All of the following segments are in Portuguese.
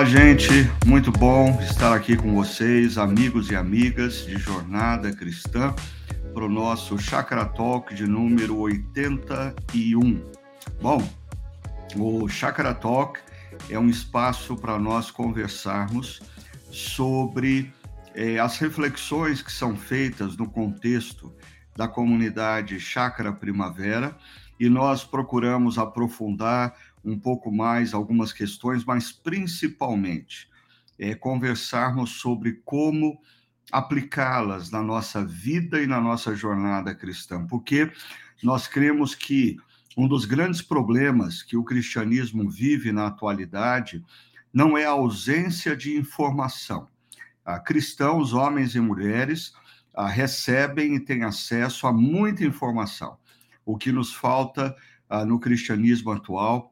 Olá, gente. Muito bom estar aqui com vocês, amigos e amigas de Jornada Cristã, para o nosso Chakra Talk de número 81. Bom, o Chakra Talk é um espaço para nós conversarmos sobre eh, as reflexões que são feitas no contexto da comunidade Chakra Primavera e nós procuramos aprofundar um pouco mais algumas questões, mas principalmente é, conversarmos sobre como aplicá-las na nossa vida e na nossa jornada cristã, porque nós cremos que um dos grandes problemas que o cristianismo vive na atualidade não é a ausência de informação. Ah, cristãos, homens e mulheres, ah, recebem e têm acesso a muita informação. O que nos falta ah, no cristianismo atual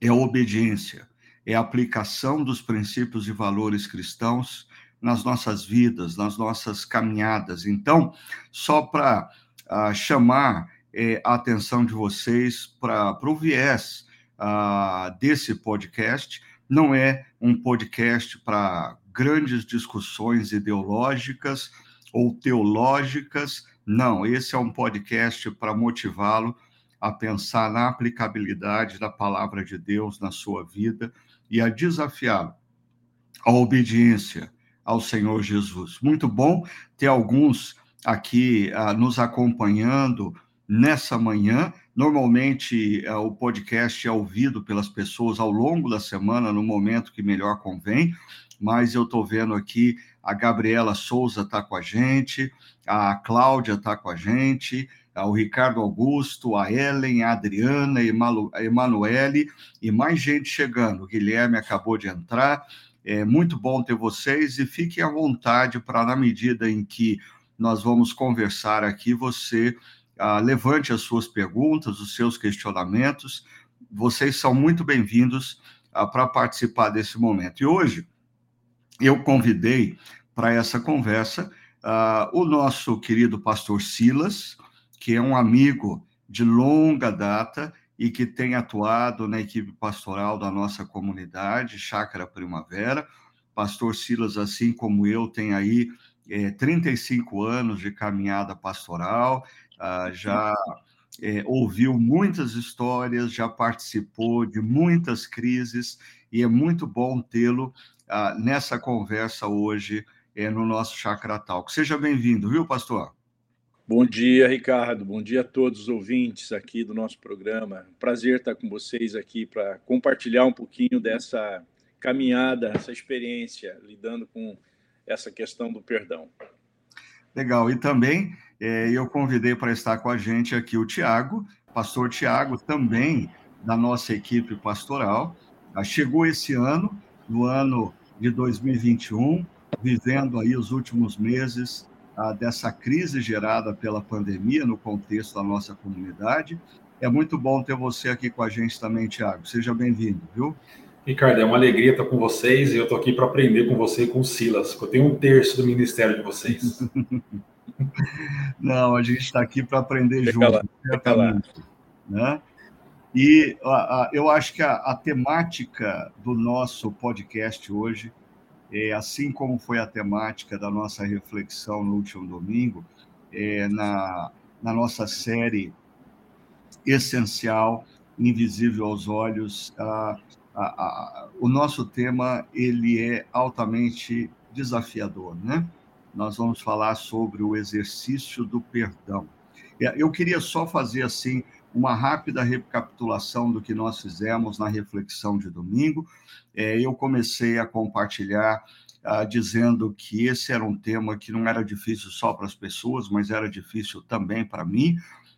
é a obediência, é a aplicação dos princípios e valores cristãos nas nossas vidas, nas nossas caminhadas. Então, só para uh, chamar eh, a atenção de vocês para o viés uh, desse podcast, não é um podcast para grandes discussões ideológicas ou teológicas, não, esse é um podcast para motivá-lo a pensar na aplicabilidade da palavra de Deus na sua vida e a desafiá-lo à obediência ao Senhor Jesus. Muito bom ter alguns aqui uh, nos acompanhando nessa manhã. Normalmente uh, o podcast é ouvido pelas pessoas ao longo da semana, no momento que melhor convém, mas eu estou vendo aqui a Gabriela Souza está com a gente, a Cláudia está com a gente, o Ricardo Augusto, a Ellen, a Adriana, a Emanuele e mais gente chegando. O Guilherme acabou de entrar. É muito bom ter vocês e fiquem à vontade para, na medida em que nós vamos conversar aqui, você ah, levante as suas perguntas, os seus questionamentos. Vocês são muito bem-vindos ah, para participar desse momento. E hoje eu convidei para essa conversa ah, o nosso querido pastor Silas, que é um amigo de longa data e que tem atuado na equipe pastoral da nossa comunidade, Chácara Primavera. Pastor Silas, assim como eu, tem aí é, 35 anos de caminhada pastoral, ah, já é, ouviu muitas histórias, já participou de muitas crises, e é muito bom tê-lo ah, nessa conversa hoje é, no nosso Chakra Talk. Seja bem-vindo, viu, pastor? Bom dia, Ricardo. Bom dia a todos os ouvintes aqui do nosso programa. Prazer estar com vocês aqui para compartilhar um pouquinho dessa caminhada, essa experiência lidando com essa questão do perdão. Legal. E também é, eu convidei para estar com a gente aqui o Tiago, pastor Tiago, também da nossa equipe pastoral. Ah, chegou esse ano, no ano de 2021, vivendo aí os últimos meses dessa crise gerada pela pandemia no contexto da nossa comunidade. É muito bom ter você aqui com a gente também, Tiago. Seja bem-vindo, viu? Ricardo, é uma alegria estar com vocês e eu estou aqui para aprender com você e com o Silas, eu tenho um terço do ministério de vocês. Não, a gente está aqui para aprender Fica junto, lá. certamente. Né? E eu acho que a, a temática do nosso podcast hoje é, assim como foi a temática da nossa reflexão no último domingo, é, na, na nossa série essencial, invisível aos olhos, a, a, a, o nosso tema ele é altamente desafiador, né? Nós vamos falar sobre o exercício do perdão. É, eu queria só fazer assim uma rápida recapitulação do que nós fizemos na reflexão de domingo. É, eu comecei a compartilhar ah, dizendo que esse era um tema que não era difícil só para as pessoas, mas era difícil também para mim.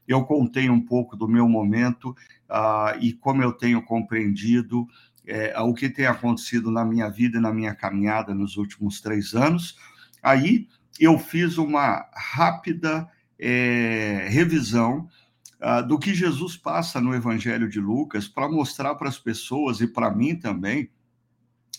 Eu contei um pouco do meu momento ah, e como eu tenho compreendido é, o que tem acontecido na minha vida e na minha caminhada nos últimos três anos. Aí eu fiz uma rápida é, revisão uh, do que Jesus passa no Evangelho de Lucas para mostrar para as pessoas e para mim também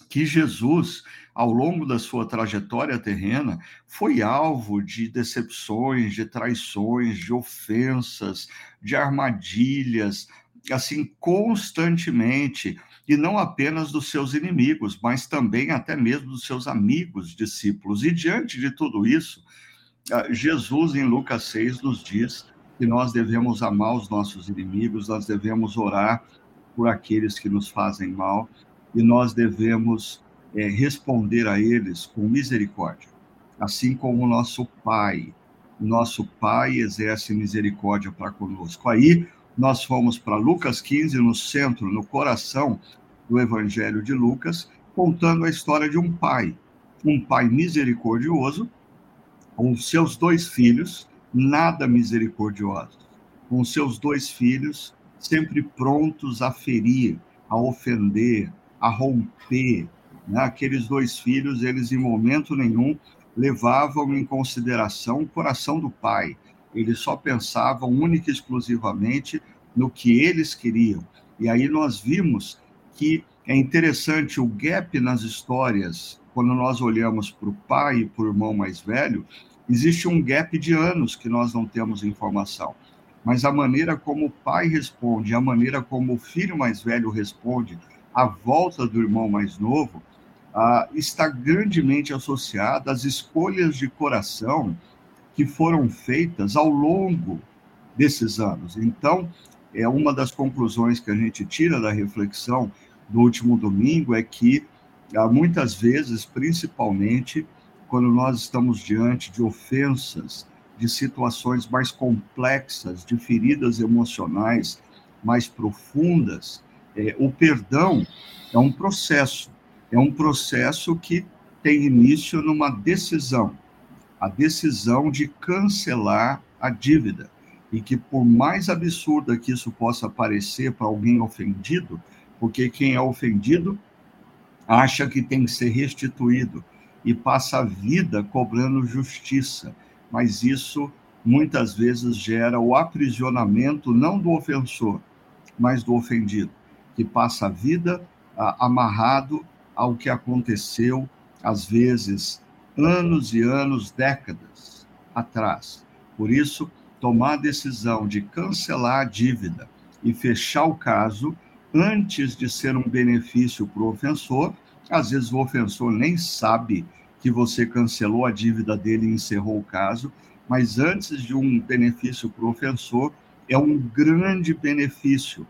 que Jesus, ao longo da sua trajetória terrena, foi alvo de decepções, de traições, de ofensas, de armadilhas, assim constantemente e não apenas dos seus inimigos, mas também até mesmo dos seus amigos, discípulos. E diante de tudo isso, ah, Jesus em Lucas 6 nos diz que nós devemos amar os nossos inimigos, nós devemos orar por aqueles que nos fazem mal e nós devemos é, responder a eles com misericórdia, assim como o nosso Pai. Nosso Pai exerce misericórdia para conosco. Aí nós fomos para Lucas 15, no centro, no coração do Evangelho de Lucas, contando a história de um pai, um pai misericordioso, com seus dois filhos, nada misericordiosos, com seus dois filhos sempre prontos a ferir, a ofender, a romper. Né? Aqueles dois filhos, eles em momento nenhum levavam em consideração o coração do pai. Eles só pensavam única e exclusivamente no que eles queriam. E aí nós vimos que é interessante o gap nas histórias, quando nós olhamos para o pai e para o irmão mais velho, existe um gap de anos que nós não temos informação. Mas a maneira como o pai responde, a maneira como o filho mais velho responde à volta do irmão mais novo, ah, está grandemente associada às escolhas de coração que foram feitas ao longo desses anos. Então, é uma das conclusões que a gente tira da reflexão do último domingo é que ah, muitas vezes, principalmente quando nós estamos diante de ofensas, de situações mais complexas, de feridas emocionais mais profundas, é, o perdão é um processo, é um processo que tem início numa decisão, a decisão de cancelar a dívida. E que por mais absurda que isso possa parecer para alguém ofendido, porque quem é ofendido acha que tem que ser restituído e passa a vida cobrando justiça, mas isso muitas vezes gera o aprisionamento não do ofensor, mas do ofendido, que passa a vida amarrado ao que aconteceu, às vezes anos e anos, décadas atrás. Por isso, tomar a decisão de cancelar a dívida e fechar o caso antes de ser um benefício para o ofensor, às vezes o ofensor nem sabe que você cancelou a dívida dele e encerrou o caso, mas antes de um benefício para o ofensor, é um grande benefício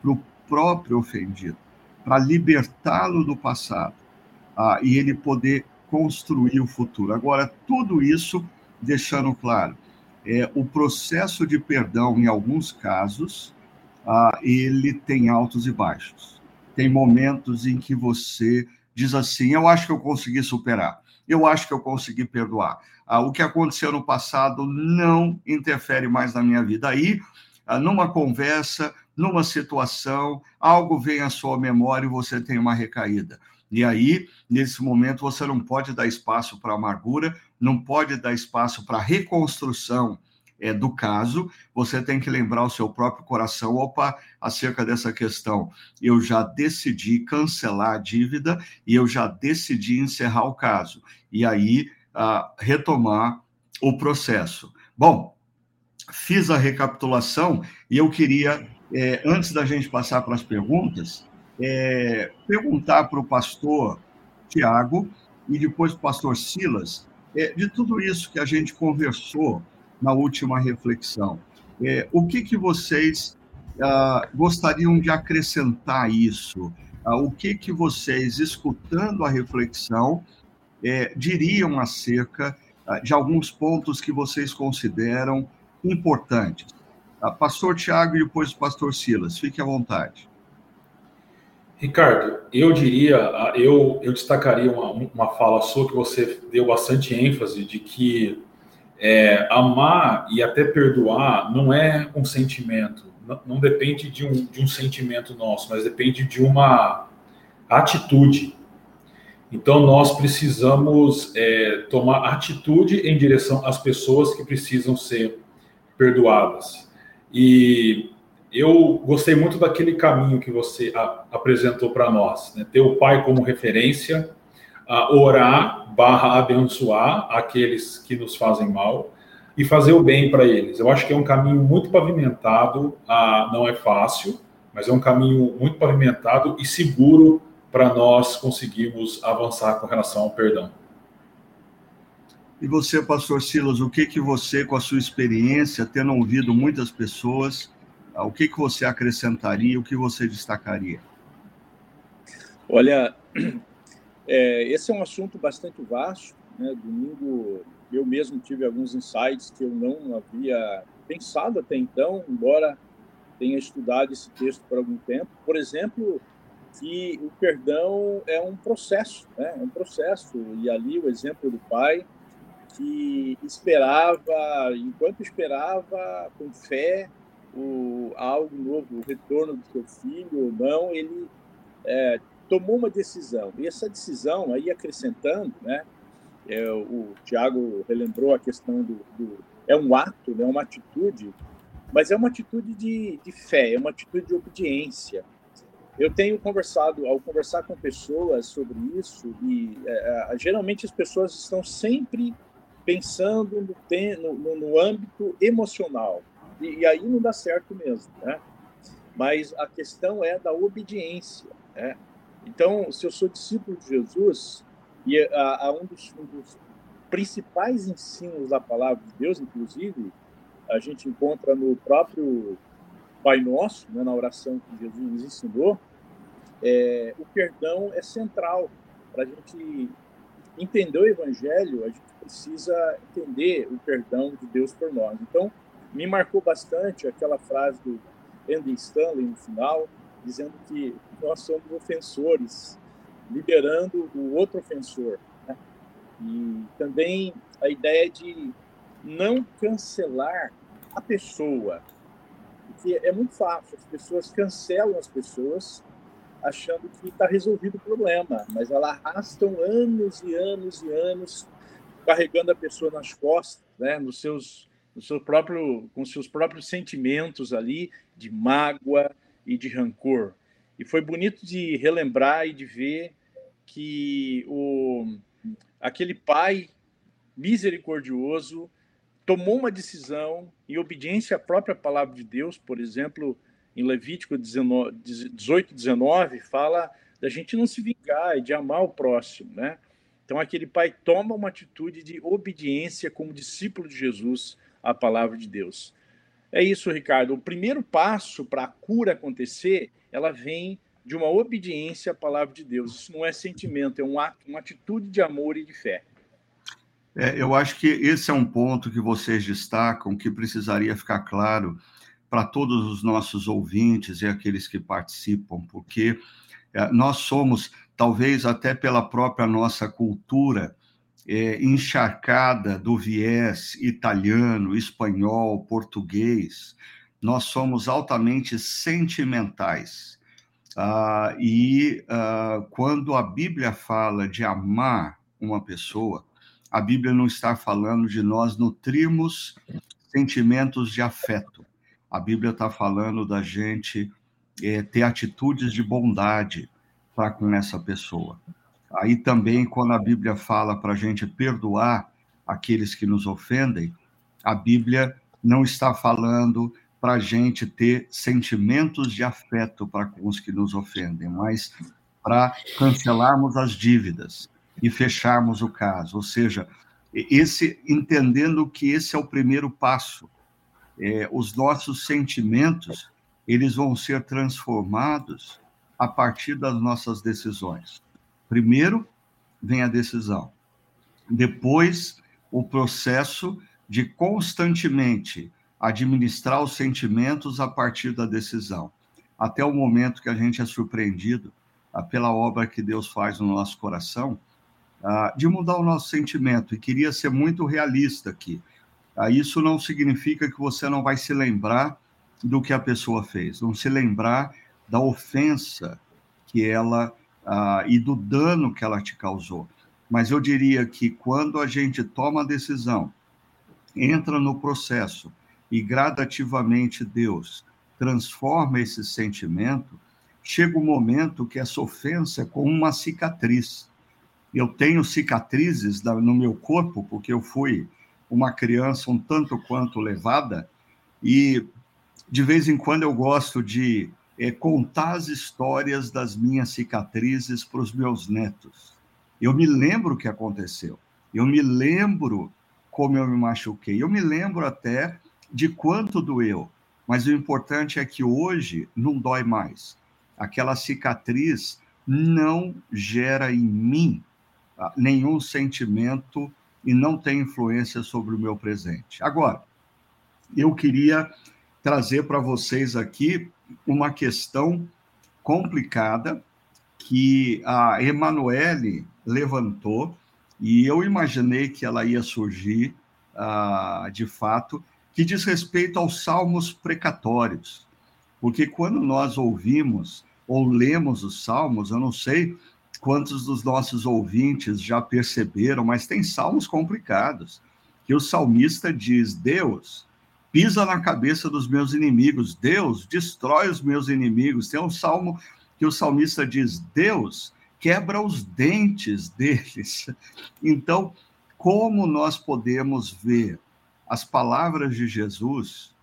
para o próprio ofendido, para libertá-lo do passado ah, e ele poder construir o futuro. Agora, tudo isso deixando claro, é, o processo de perdão, em alguns casos, ah, ele tem altos e baixos. Tem momentos em que você diz assim: eu acho que eu consegui superar, eu acho que eu consegui perdoar. Ah, o que aconteceu no passado não interfere mais na minha vida. Aí, ah, numa conversa, numa situação, algo vem à sua memória e você tem uma recaída. E aí, nesse momento, você não pode dar espaço para amargura, não pode dar espaço para reconstrução é, do caso, você tem que lembrar o seu próprio coração, opa, acerca dessa questão, eu já decidi cancelar a dívida e eu já decidi encerrar o caso. E aí, ah, retomar o processo. Bom, fiz a recapitulação e eu queria, é, antes da gente passar para as perguntas, é, perguntar para o pastor Tiago e depois para o pastor Silas, é, de tudo isso que a gente conversou na última reflexão, é, o que, que vocês ah, gostariam de acrescentar isso? Ah, o que, que vocês, escutando a reflexão, é, diriam acerca ah, de alguns pontos que vocês consideram importantes? Ah, pastor Tiago e depois o pastor Silas, fique à vontade. Ricardo, eu diria, eu, eu destacaria uma, uma fala sua que você deu bastante ênfase de que é, amar e até perdoar não é um sentimento, não, não depende de um, de um sentimento nosso, mas depende de uma atitude. Então, nós precisamos é, tomar atitude em direção às pessoas que precisam ser perdoadas. E eu gostei muito daquele caminho que você apresentou para nós, né? ter o pai como referência, a orar barra abençoar aqueles que nos fazem mal e fazer o bem para eles. Eu acho que é um caminho muito pavimentado, a, não é fácil, mas é um caminho muito pavimentado e seguro para nós conseguirmos avançar com relação ao perdão. E você, pastor Silas, o que que você, com a sua experiência, tendo ouvido muitas pessoas, o que que você acrescentaria, o que você destacaria? Olha, é, esse é um assunto bastante vasto. Né? Domingo eu mesmo tive alguns insights que eu não havia pensado até então, embora tenha estudado esse texto por algum tempo. Por exemplo, que o perdão é um processo, né? é um processo. E ali o exemplo do pai que esperava, enquanto esperava com fé o algo novo, o retorno do seu filho ou não, ele é, tomou uma decisão. E essa decisão, aí acrescentando, né, é, o Tiago relembrou a questão do, do, é um ato, né, uma atitude, mas é uma atitude de, de fé, é uma atitude de obediência. Eu tenho conversado, ao conversar com pessoas sobre isso, e é, geralmente as pessoas estão sempre pensando no, no, no âmbito emocional, e, e, aí não dá certo mesmo, né? Mas a questão é da obediência, né? Então, se eu sou discípulo de Jesus, e a, a um, dos, um, dos, principais ensinos da palavra de Deus, inclusive, a gente encontra no próprio Pai Nosso, né, na oração que Jesus nos ensinou, é, o perdão é central. Para a gente entender o Evangelho, a gente precisa entender o perdão de Deus por nós. Então, me marcou bastante aquela frase do Andy Stanley no final, dizendo que nós somos ofensores, liberando o outro ofensor. Né? E também a ideia de não cancelar a pessoa, porque é muito fácil, as pessoas cancelam as pessoas achando que está resolvido o problema, mas elas arrastam anos e anos e anos carregando a pessoa nas costas, né, nos seus, no seu próprio, com seus próprios sentimentos ali de mágoa e de rancor. E foi bonito de relembrar e de ver que o, aquele pai misericordioso tomou uma decisão em obediência à própria palavra de Deus, por exemplo, em Levítico 18, 19, fala da gente não se vingar e de amar o próximo, né? Então, aquele pai toma uma atitude de obediência como discípulo de Jesus à palavra de Deus. É isso, Ricardo. O primeiro passo para a cura acontecer, ela vem de uma obediência à palavra de Deus. Isso não é sentimento, é um ato, uma atitude de amor e de fé. É, eu acho que esse é um ponto que vocês destacam que precisaria ficar claro para todos os nossos ouvintes e aqueles que participam, porque é, nós somos, talvez até pela própria nossa cultura, é, encharcada do viés italiano, espanhol, português, nós somos altamente sentimentais. Ah, e ah, quando a Bíblia fala de amar uma pessoa, a Bíblia não está falando de nós nutrirmos sentimentos de afeto. A Bíblia está falando da gente é, ter atitudes de bondade para com essa pessoa. Aí também, quando a Bíblia fala para a gente perdoar aqueles que nos ofendem, a Bíblia não está falando para a gente ter sentimentos de afeto para com os que nos ofendem, mas para cancelarmos as dívidas e fecharmos o caso. Ou seja, esse entendendo que esse é o primeiro passo. É, os nossos sentimentos eles vão ser transformados a partir das nossas decisões. Primeiro vem a decisão, depois o processo de constantemente administrar os sentimentos a partir da decisão, até o momento que a gente é surpreendido ah, pela obra que Deus faz no nosso coração, ah, de mudar o nosso sentimento. E queria ser muito realista aqui. Ah, isso não significa que você não vai se lembrar do que a pessoa fez, não se lembrar da ofensa que ela e do dano que ela te causou. Mas eu diria que quando a gente toma a decisão, entra no processo e gradativamente Deus transforma esse sentimento, chega o um momento que essa ofensa é como uma cicatriz. Eu tenho cicatrizes no meu corpo, porque eu fui uma criança um tanto quanto levada, e de vez em quando eu gosto de é, contar as histórias das minhas cicatrizes para os meus netos. Eu me lembro o que aconteceu. Eu me lembro como eu me machuquei. Eu me lembro até de quanto doeu. Mas o importante é que hoje não dói mais. Aquela cicatriz não gera em mim ah, nenhum sentimento e não tem influência sobre o meu presente. Agora, eu queria trazer para vocês aqui uma questão complicada que a Emanuele levantou e eu imaginei que ela ia surgir uh, de fato, que diz respeito aos salmos precatórios. Porque quando nós ouvimos ou lemos os salmos, eu não sei quantos dos nossos ouvintes já perceberam, mas tem salmos complicados, que o salmista diz: Deus, pisa na cabeça dos meus inimigos, Deus, destrói os meus inimigos. Tem um salmo que o salmista diz: Deus, quebra os dentes deles. Então, como nós podemos ver as palavras de Jesus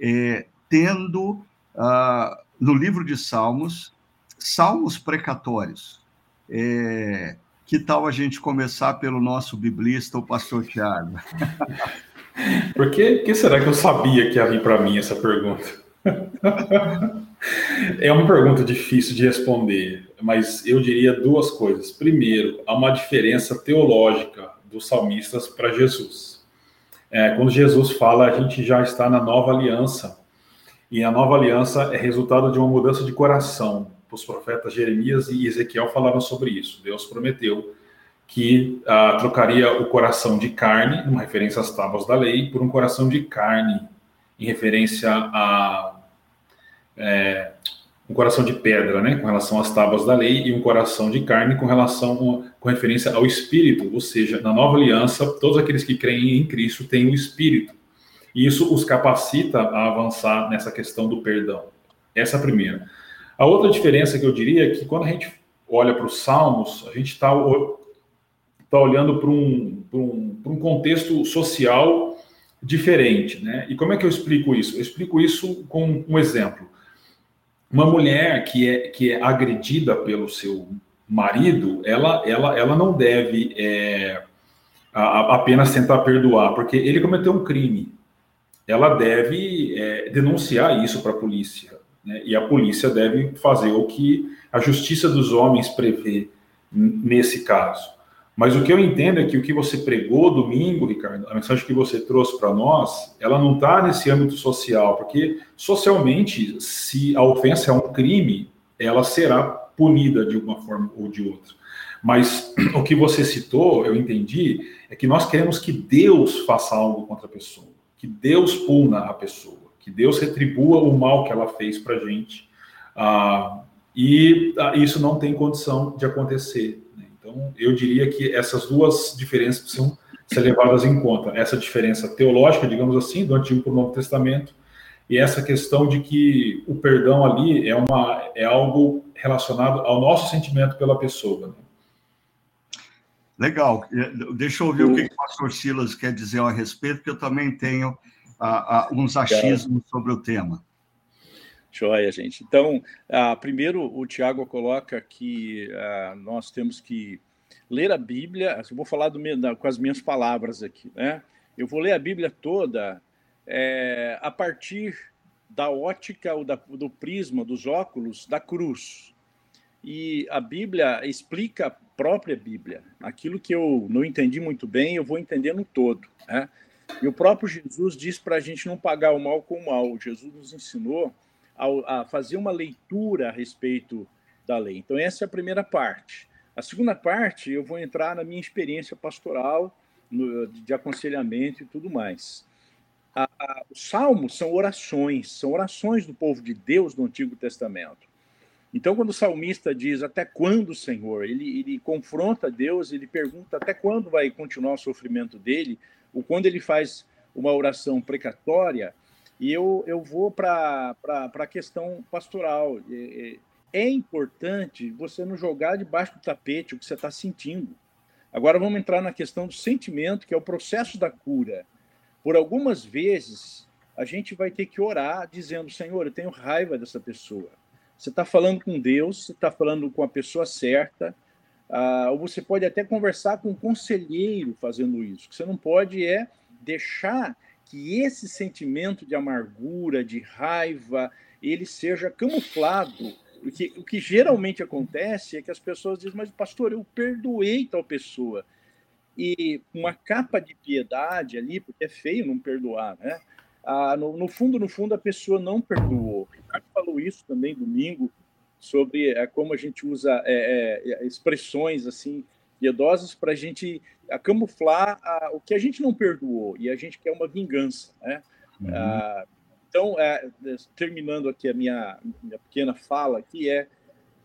é, tendo uh, no livro de Salmos, salmos precatórios? É, que tal a gente começar pelo nosso biblista, o pastor Tiago? Por que, que será que eu sabia que ia vir para mim essa pergunta? É uma pergunta difícil de responder, mas eu diria duas coisas. Primeiro, há uma diferença teológica dos salmistas para Jesus. É, quando Jesus fala, a gente já está na nova aliança, e a nova aliança é resultado de uma mudança de coração. Os profetas Jeremias e Ezequiel falaram sobre isso. Deus prometeu que ah, trocaria o coração de carne, uma referência às tábuas da lei, por um coração de carne, em referência a é, um coração de pedra, né, com relação às tábuas da lei, e um coração de carne com relação com referência ao Espírito, ou seja, na nova aliança, todos aqueles que creem em Cristo têm o Espírito. E isso os capacita a avançar nessa questão do perdão. Essa é a primeira. A outra diferença que eu diria é que quando a gente olha para os Salmos, a gente está tá olhando para um, um, um contexto social diferente, né? E como é que eu explico isso? Eu explico isso com um exemplo. Uma mulher que é, que é agredida pelo seu marido, ela, ela, ela não deve é, a, apenas tentar perdoar, porque ele cometeu um crime. Ela deve é, denunciar isso para a polícia. Né? E a polícia deve fazer o que a justiça dos homens prevê nesse caso. Mas o que eu entendo é que o que você pregou domingo, Ricardo, a mensagem que você trouxe para nós, ela não está nesse âmbito social, porque socialmente, se a ofensa é um crime, ela será punida de uma forma ou de outra. Mas o que você citou, eu entendi, é que nós queremos que Deus faça algo contra a pessoa, que Deus puna a pessoa, que Deus retribua o mal que ela fez para a gente. Ah, e ah, isso não tem condição de acontecer. Então, eu diria que essas duas diferenças precisam ser levadas em conta. Essa diferença teológica, digamos assim, do Antigo para o Novo Testamento, e essa questão de que o perdão ali é, uma, é algo relacionado ao nosso sentimento pela pessoa. Né? Legal. Deixa eu ouvir o que o pastor Silas quer dizer a respeito, porque eu também tenho uh, uh, uns achismos sobre o tema. Joia, gente. Então, uh, primeiro, o Tiago coloca que uh, nós temos que ler a Bíblia. Eu vou falar do, com as minhas palavras aqui, né? Eu vou ler a Bíblia toda é, a partir da ótica ou da, do prisma, dos óculos da cruz. E a Bíblia explica a própria Bíblia. Aquilo que eu não entendi muito bem, eu vou entender no todo. Né? E o próprio Jesus diz para a gente não pagar o mal com o mal. Jesus nos ensinou a, a fazer uma leitura a respeito da lei. Então, essa é a primeira parte. A segunda parte, eu vou entrar na minha experiência pastoral, no, de aconselhamento e tudo mais. A, a, os salmos são orações, são orações do povo de Deus no Antigo Testamento. Então, quando o salmista diz até quando, Senhor, ele, ele confronta Deus, ele pergunta até quando vai continuar o sofrimento dele, ou quando ele faz uma oração precatória, e eu, eu vou para a questão pastoral. É, é importante você não jogar debaixo do tapete o que você está sentindo. Agora vamos entrar na questão do sentimento, que é o processo da cura. Por algumas vezes, a gente vai ter que orar dizendo: Senhor, eu tenho raiva dessa pessoa. Você está falando com Deus, você está falando com a pessoa certa, ah, ou você pode até conversar com um conselheiro fazendo isso. O que você não pode é deixar que esse sentimento de amargura, de raiva, ele seja camuflado. Porque o que geralmente acontece é que as pessoas dizem, mas pastor, eu perdoei tal pessoa. E uma capa de piedade ali, porque é feio não perdoar, né? Ah, no, no, fundo, no fundo, a pessoa não perdoou. O Ricardo falou isso também domingo, sobre é, como a gente usa é, é, expressões assim piedosas para a gente camuflar a, o que a gente não perdoou e a gente quer uma vingança, né? Uhum. Ah, então, é, terminando aqui a minha, minha pequena fala, que é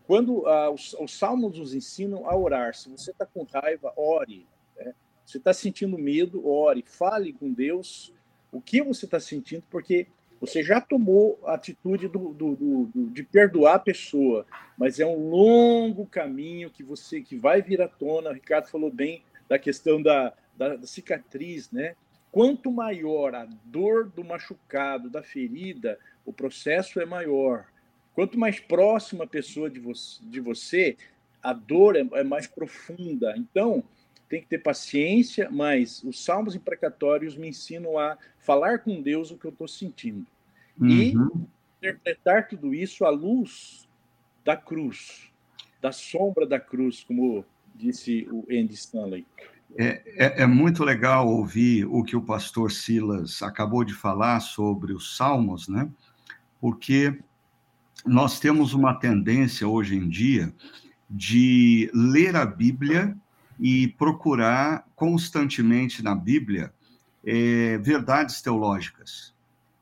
quando ah, os, os, salmos nos ensinam a orar. Se você está com raiva, ore. Né? Se está sentindo medo, ore. Fale com Deus o que você está sentindo, porque você já tomou a atitude do, do, do, de perdoar a pessoa, mas é um longo caminho que você que vai vir à tona. O Ricardo falou bem da questão da, da, da cicatriz, né? Quanto maior a dor do machucado, da ferida, o processo é maior. Quanto mais próxima a pessoa de você, de você a dor é, é mais profunda. Então, tem que ter paciência, mas os salmos imprecatórios me ensinam a falar com Deus o que eu estou sentindo. Uhum. E interpretar tudo isso à luz da cruz, da sombra da cruz, como disse o Andy Stanley. É, é, é, muito legal ouvir o que o pastor Silas acabou de falar sobre os salmos, né? Porque nós temos uma tendência hoje em dia de ler a Bíblia e procurar constantemente na Bíblia é, verdades teológicas.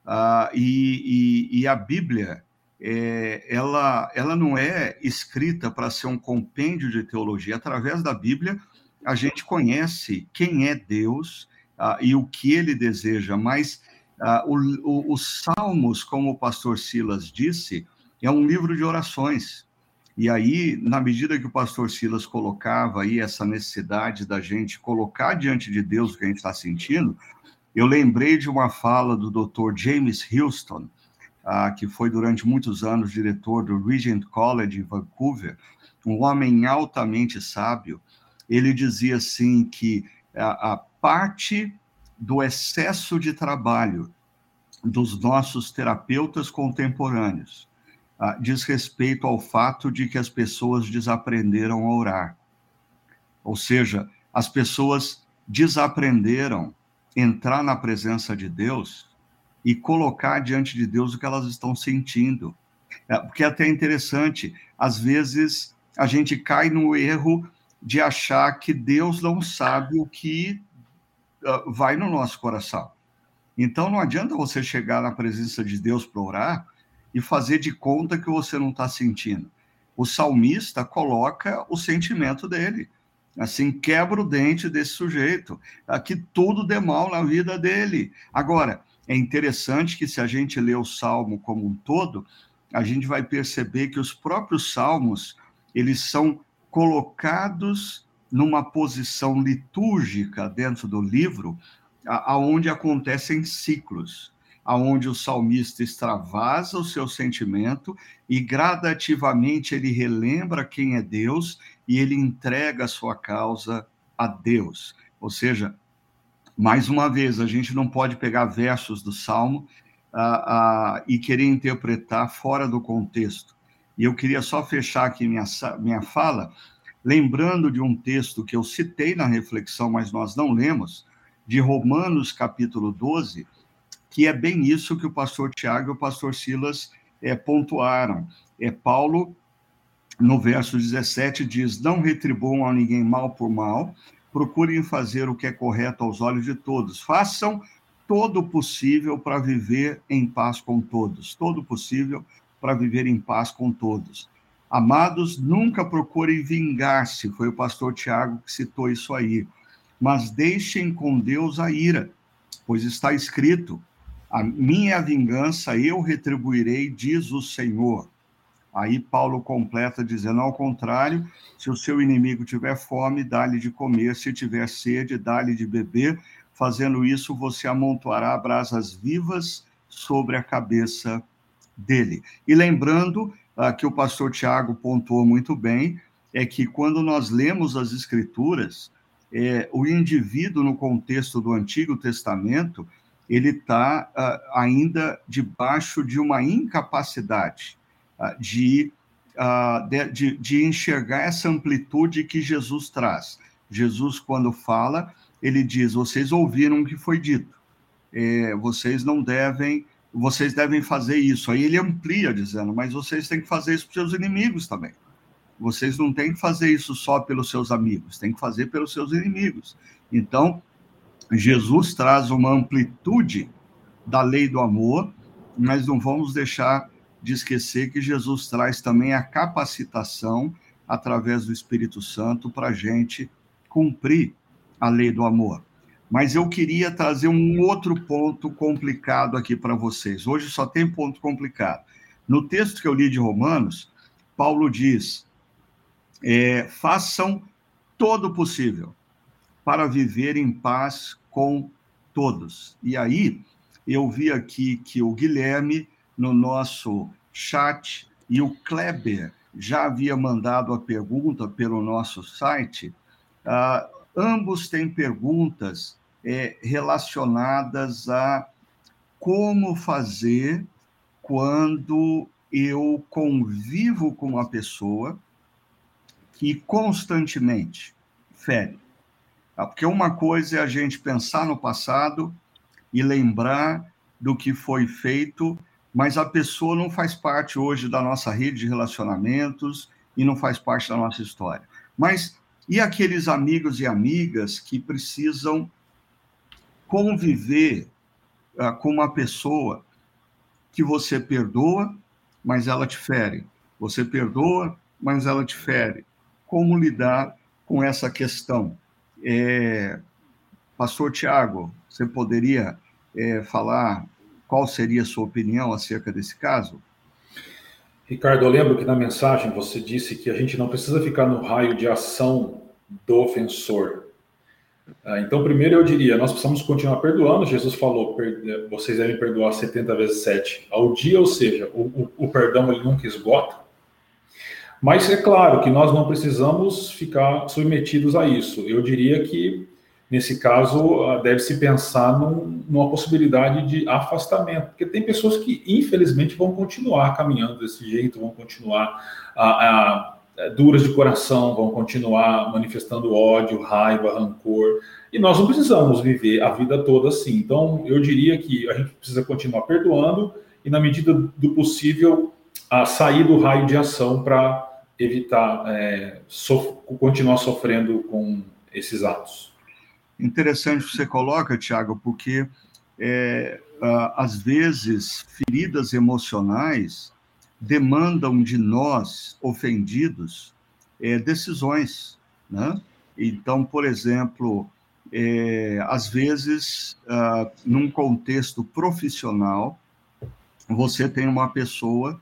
Ah, e, e, e, a Bíblia, é, ela, ela não é escrita para ser um compêndio de teologia. Através da Bíblia, a gente conhece quem é Deus ah, e o que ele deseja, mas ah, o, o, os Salmos, como o pastor Silas disse, é um livro de orações. E aí, na medida que o pastor Silas colocava aí essa necessidade da gente colocar diante de Deus o que a gente está sentindo, eu lembrei de uma fala do Dr. James Houston, ah, que foi durante muitos anos diretor do Regent College em Vancouver, um homem altamente sábio. Ele dizia assim que a, a parte do excesso de trabalho dos nossos terapeutas contemporâneos ah, diz respeito ao fato de que as pessoas desaprenderam a orar. Ou seja, as pessoas desaprenderam entrar na presença de Deus e colocar diante de Deus o que elas estão sentindo. É, porque é até interessante, às vezes a gente cai no erro de achar que Deus não sabe o que uh, vai no nosso coração. Então não adianta você chegar na presença de Deus para orar e fazer de conta que você não está sentindo. O salmista coloca o sentimento dele. Assim, quebra o dente desse sujeito, que tudo dê mal na vida dele. Agora, é interessante que se a gente lê o salmo como um todo, a gente vai perceber que os próprios salmos, eles são colocados numa posição litúrgica dentro do livro, aonde acontecem ciclos aonde o salmista extravasa o seu sentimento e gradativamente ele relembra quem é Deus e ele entrega a sua causa a Deus. Ou seja, mais uma vez, a gente não pode pegar versos do salmo uh, uh, e querer interpretar fora do contexto. E eu queria só fechar aqui minha, minha fala, lembrando de um texto que eu citei na reflexão, mas nós não lemos, de Romanos capítulo 12, que é bem isso que o pastor Tiago e o pastor Silas é, pontuaram. É Paulo, no verso 17, diz: Não retribuam a ninguém mal por mal, procurem fazer o que é correto aos olhos de todos, façam todo o possível para viver em paz com todos, todo o possível para viver em paz com todos. Amados, nunca procurem vingar-se, foi o pastor Tiago que citou isso aí, mas deixem com Deus a ira, pois está escrito: a minha vingança eu retribuirei, diz o Senhor. Aí Paulo completa dizendo: ao contrário, se o seu inimigo tiver fome, dá-lhe de comer, se tiver sede, dá-lhe de beber. Fazendo isso, você amontoará brasas vivas sobre a cabeça dele. E lembrando uh, que o pastor Tiago pontuou muito bem, é que quando nós lemos as Escrituras, é, o indivíduo, no contexto do Antigo Testamento, ele está uh, ainda debaixo de uma incapacidade uh, de, uh, de, de, enxergar essa amplitude que Jesus traz. Jesus, quando fala, ele diz: Vocês ouviram o que foi dito, é, vocês não devem, vocês devem fazer isso. Aí ele amplia, dizendo: Mas vocês têm que fazer isso para os seus inimigos também. Vocês não têm que fazer isso só pelos seus amigos, têm que fazer pelos seus inimigos. Então, Jesus traz uma amplitude da lei do amor, mas não vamos deixar de esquecer que Jesus traz também a capacitação através do Espírito Santo para a gente cumprir a lei do amor. Mas eu queria trazer um outro ponto complicado aqui para vocês. Hoje só tem ponto complicado. No texto que eu li de Romanos, Paulo diz: é, façam todo o possível para viver em paz com todos. E aí, eu vi aqui que o Guilherme, no nosso chat, e o Kleber já havia mandado a pergunta pelo nosso site. Uh, ambos têm perguntas é, relacionadas a como fazer quando eu convivo com uma pessoa que constantemente fere? Porque uma coisa é a gente pensar no passado e lembrar do que foi feito, mas a pessoa não faz parte hoje da nossa rede de relacionamentos e não faz parte da nossa história. Mas e aqueles amigos e amigas que precisam conviver uh, com uma pessoa que você perdoa, mas ela te fere. Você perdoa, mas ela te fere. Como lidar com essa questão? É, Pastor Tiago, você poderia é, falar qual seria a sua opinião acerca desse caso? Ricardo, eu lembro que na mensagem você disse que a gente não precisa ficar no raio de ação do ofensor. Ah, então, primeiro eu diria, nós precisamos continuar perdoando. Jesus falou, vocês devem perdoar 70 vezes 7 ao dia, ou seja, o, o, o perdão ele nunca esgota. Mas é claro que nós não precisamos ficar submetidos a isso. Eu diria que, nesse caso, ah, deve-se pensar num, numa possibilidade de afastamento, porque tem pessoas que, infelizmente, vão continuar caminhando desse jeito, vão continuar a, a, a, duras de coração, vão continuar manifestando ódio, raiva, rancor. E nós não precisamos viver a vida toda assim. Então, eu diria que a gente precisa continuar perdoando e, na medida do possível, a sair do raio de ação para evitar é, sof continuar sofrendo com esses atos. Interessante que você coloca, Tiago, porque é, às vezes feridas emocionais demandam de nós, ofendidos, é, decisões. Né? Então, por exemplo, é, às vezes, uh, num contexto profissional, você tem uma pessoa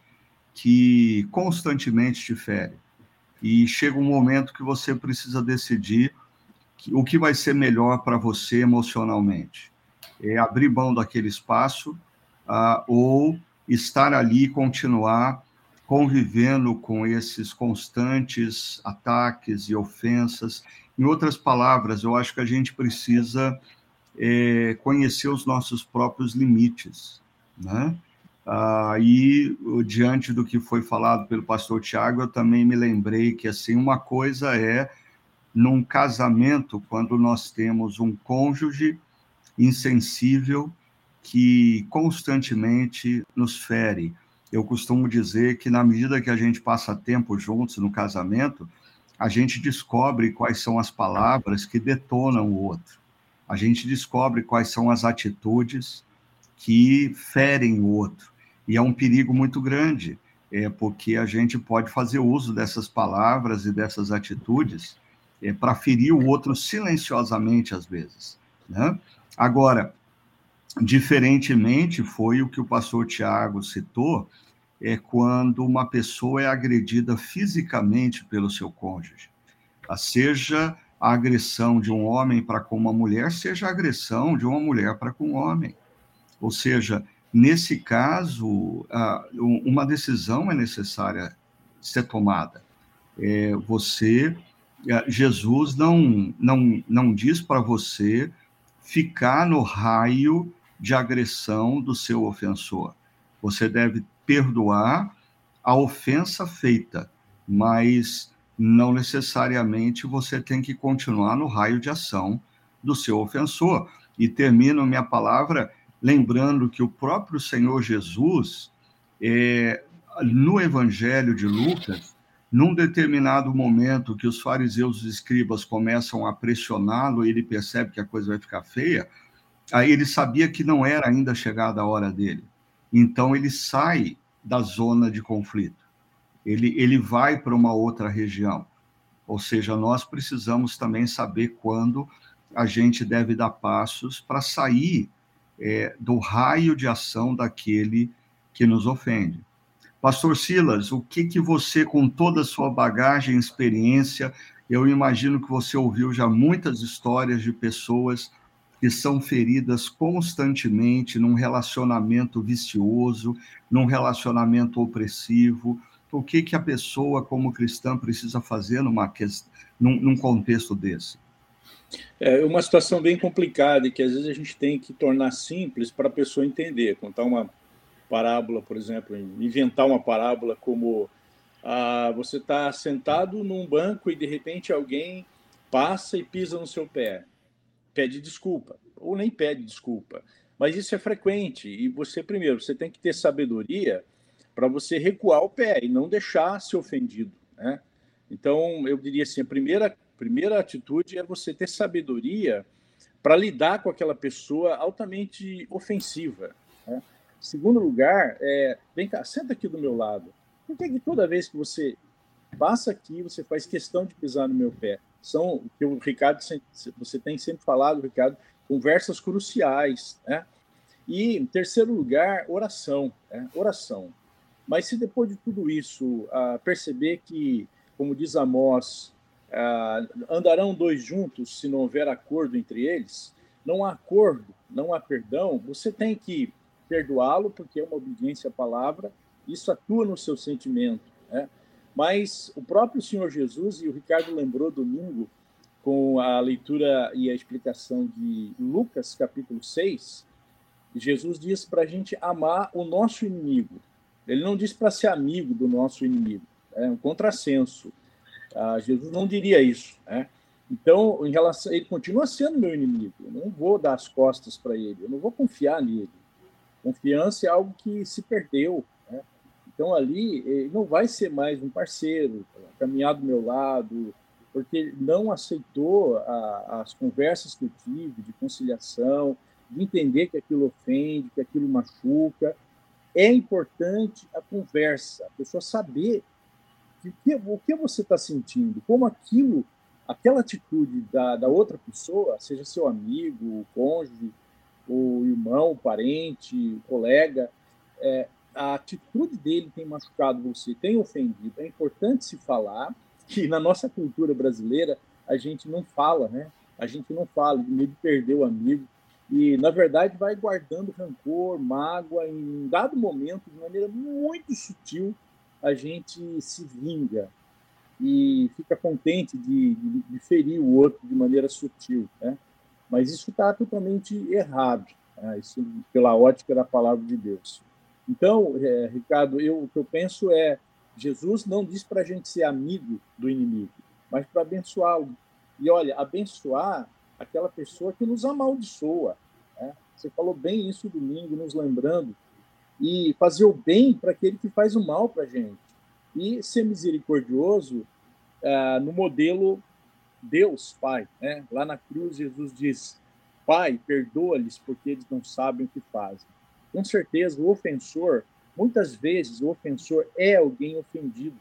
que constantemente te fere. E chega um momento que você precisa decidir o que vai ser melhor para você emocionalmente. É abrir mão daquele espaço uh, ou estar ali e continuar convivendo com esses constantes ataques e ofensas. Em outras palavras, eu acho que a gente precisa é, conhecer os nossos próprios limites, né? Ah, e diante do que foi falado pelo pastor Tiago, eu também me lembrei que assim uma coisa é num casamento quando nós temos um cônjuge insensível que constantemente nos fere. Eu costumo dizer que na medida que a gente passa tempo juntos no casamento, a gente descobre quais são as palavras que detonam o outro. A gente descobre quais são as atitudes que ferem o outro. E é um perigo muito grande, é, porque a gente pode fazer uso dessas palavras e dessas atitudes é, para ferir o outro silenciosamente, às vezes. Né? Agora, diferentemente, foi o que o pastor Tiago citou, é quando uma pessoa é agredida fisicamente pelo seu cônjuge. Seja a agressão de um homem para com uma mulher, seja a agressão de uma mulher para com um homem. Ou seja, Nesse caso, uma decisão é necessária ser tomada. É, você, Jesus não, não, não diz para você ficar no raio de agressão do seu ofensor. Você deve perdoar a ofensa feita, mas não necessariamente você tem que continuar no raio de ação do seu ofensor. E termino minha palavra lembrando que o próprio Senhor Jesus, é, no Evangelho de Lucas, num determinado momento que os fariseus e os escribas começam a pressioná-lo ele percebe que a coisa vai ficar feia, aí ele sabia que não era ainda chegada a hora dele. Então ele sai da zona de conflito. Ele, ele vai para uma outra região. Ou seja, nós precisamos também saber quando a gente deve dar passos para sair é, do raio de ação daquele que nos ofende. Pastor Silas, o que que você, com toda a sua bagagem experiência, eu imagino que você ouviu já muitas histórias de pessoas que são feridas constantemente num relacionamento vicioso, num relacionamento opressivo. O que que a pessoa, como cristã, precisa fazer numa, num, num contexto desse? É uma situação bem complicada e que às vezes a gente tem que tornar simples para a pessoa entender. Contar uma parábola, por exemplo, inventar uma parábola como ah, você está sentado num banco e de repente alguém passa e pisa no seu pé, pede desculpa ou nem pede desculpa. Mas isso é frequente e você primeiro você tem que ter sabedoria para você recuar o pé e não deixar ser ofendido, né? Então eu diria assim a primeira primeira atitude é você ter sabedoria para lidar com aquela pessoa altamente ofensiva. Né? Segundo lugar, é, vem cá, senta aqui do meu lado. Por que, que toda vez que você passa aqui, você faz questão de pisar no meu pé? São o que o Ricardo, você tem sempre falado, Ricardo, conversas cruciais, né? E, em terceiro lugar, oração, né? oração. Mas se depois de tudo isso uh, perceber que, como diz Amós, ah, andarão dois juntos se não houver acordo entre eles? Não há acordo, não há perdão, você tem que perdoá-lo, porque é uma obediência à palavra, isso atua no seu sentimento. Né? Mas o próprio Senhor Jesus, e o Ricardo lembrou domingo, com a leitura e a explicação de Lucas, capítulo 6, Jesus diz para a gente amar o nosso inimigo. Ele não diz para ser amigo do nosso inimigo, é um contrassenso. Ah, Jesus não diria isso, né? Então, em relação, ele continua sendo meu inimigo. Eu não vou dar as costas para ele. Eu não vou confiar nele. Confiança é algo que se perdeu. Né? Então, ali, ele não vai ser mais um parceiro, caminhar do meu lado, porque não aceitou a, as conversas que eu tive de conciliação, de entender que aquilo ofende, que aquilo machuca. É importante a conversa, a pessoa saber que, o que você está sentindo, como aquilo, aquela atitude da, da outra pessoa, seja seu amigo, cônjuge, o irmão, o parente, o colega, é, a atitude dele tem machucado você, tem ofendido. É importante se falar que na nossa cultura brasileira a gente não fala, né? A gente não fala, de medo de perder o amigo. E, na verdade, vai guardando rancor, mágoa, em um dado momento, de maneira muito sutil, a gente se vinga e fica contente de, de, de ferir o outro de maneira sutil, né? Mas isso está totalmente errado, né? isso pela ótica da palavra de Deus. Então, é, Ricardo, eu, o que eu penso é Jesus não diz para a gente ser amigo do inimigo, mas para abençoá-lo. E olha, abençoar aquela pessoa que nos amaldiçoa. Né? Você falou bem isso domingo, nos lembrando e fazer o bem para aquele que faz o mal para a gente. E ser misericordioso uh, no modelo Deus Pai. Né? Lá na cruz, Jesus diz: Pai, perdoa-lhes porque eles não sabem o que fazem. Com certeza, o ofensor, muitas vezes, o ofensor é alguém ofendido,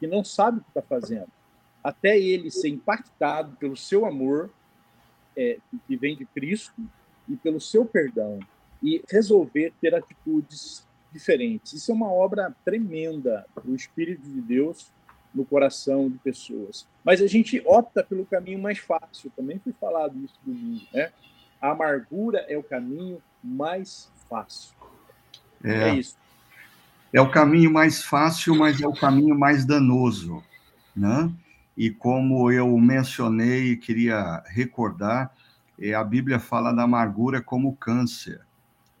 que não sabe o que está fazendo. Até ele ser impactado pelo seu amor, é, que vem de Cristo, e pelo seu perdão e resolver ter atitudes diferentes. Isso é uma obra tremenda do Espírito de Deus no coração de pessoas. Mas a gente opta pelo caminho mais fácil. Também foi falado isso domingo, né? A amargura é o caminho mais fácil. É, é isso. É o caminho mais fácil, mas é o caminho mais danoso, né? E como eu mencionei e queria recordar, é, a Bíblia fala da amargura como câncer.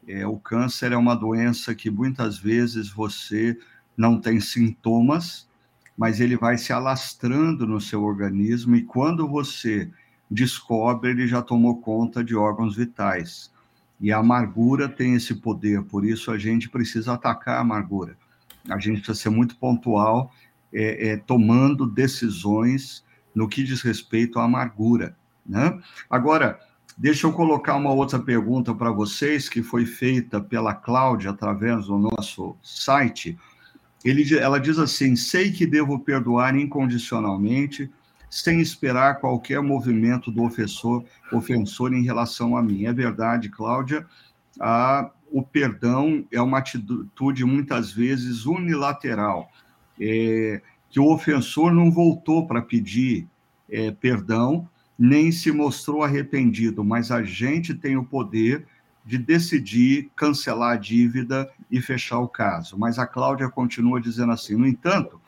É, o câncer é uma doença que muitas vezes você não tem sintomas, mas ele vai se alastrando no seu organismo e quando você descobre, ele já tomou conta de órgãos vitais. E a amargura tem esse poder, por isso a gente precisa atacar a amargura. A gente precisa ser muito pontual, é, é, tomando decisões no que diz respeito à amargura. Né? Agora, deixa eu colocar uma outra pergunta para vocês, que foi feita pela Cláudia através do nosso site. Ele, ela diz assim: sei que devo perdoar incondicionalmente, sem esperar qualquer movimento do ofensor, ofensor em relação a mim. É verdade, Cláudia, a, o perdão é uma atitude muitas vezes unilateral, é, que o ofensor não voltou para pedir é, perdão, nem se mostrou arrependido, mas a gente tem o poder de decidir cancelar a dívida e fechar o caso. Mas a Cláudia continua dizendo assim: no entanto,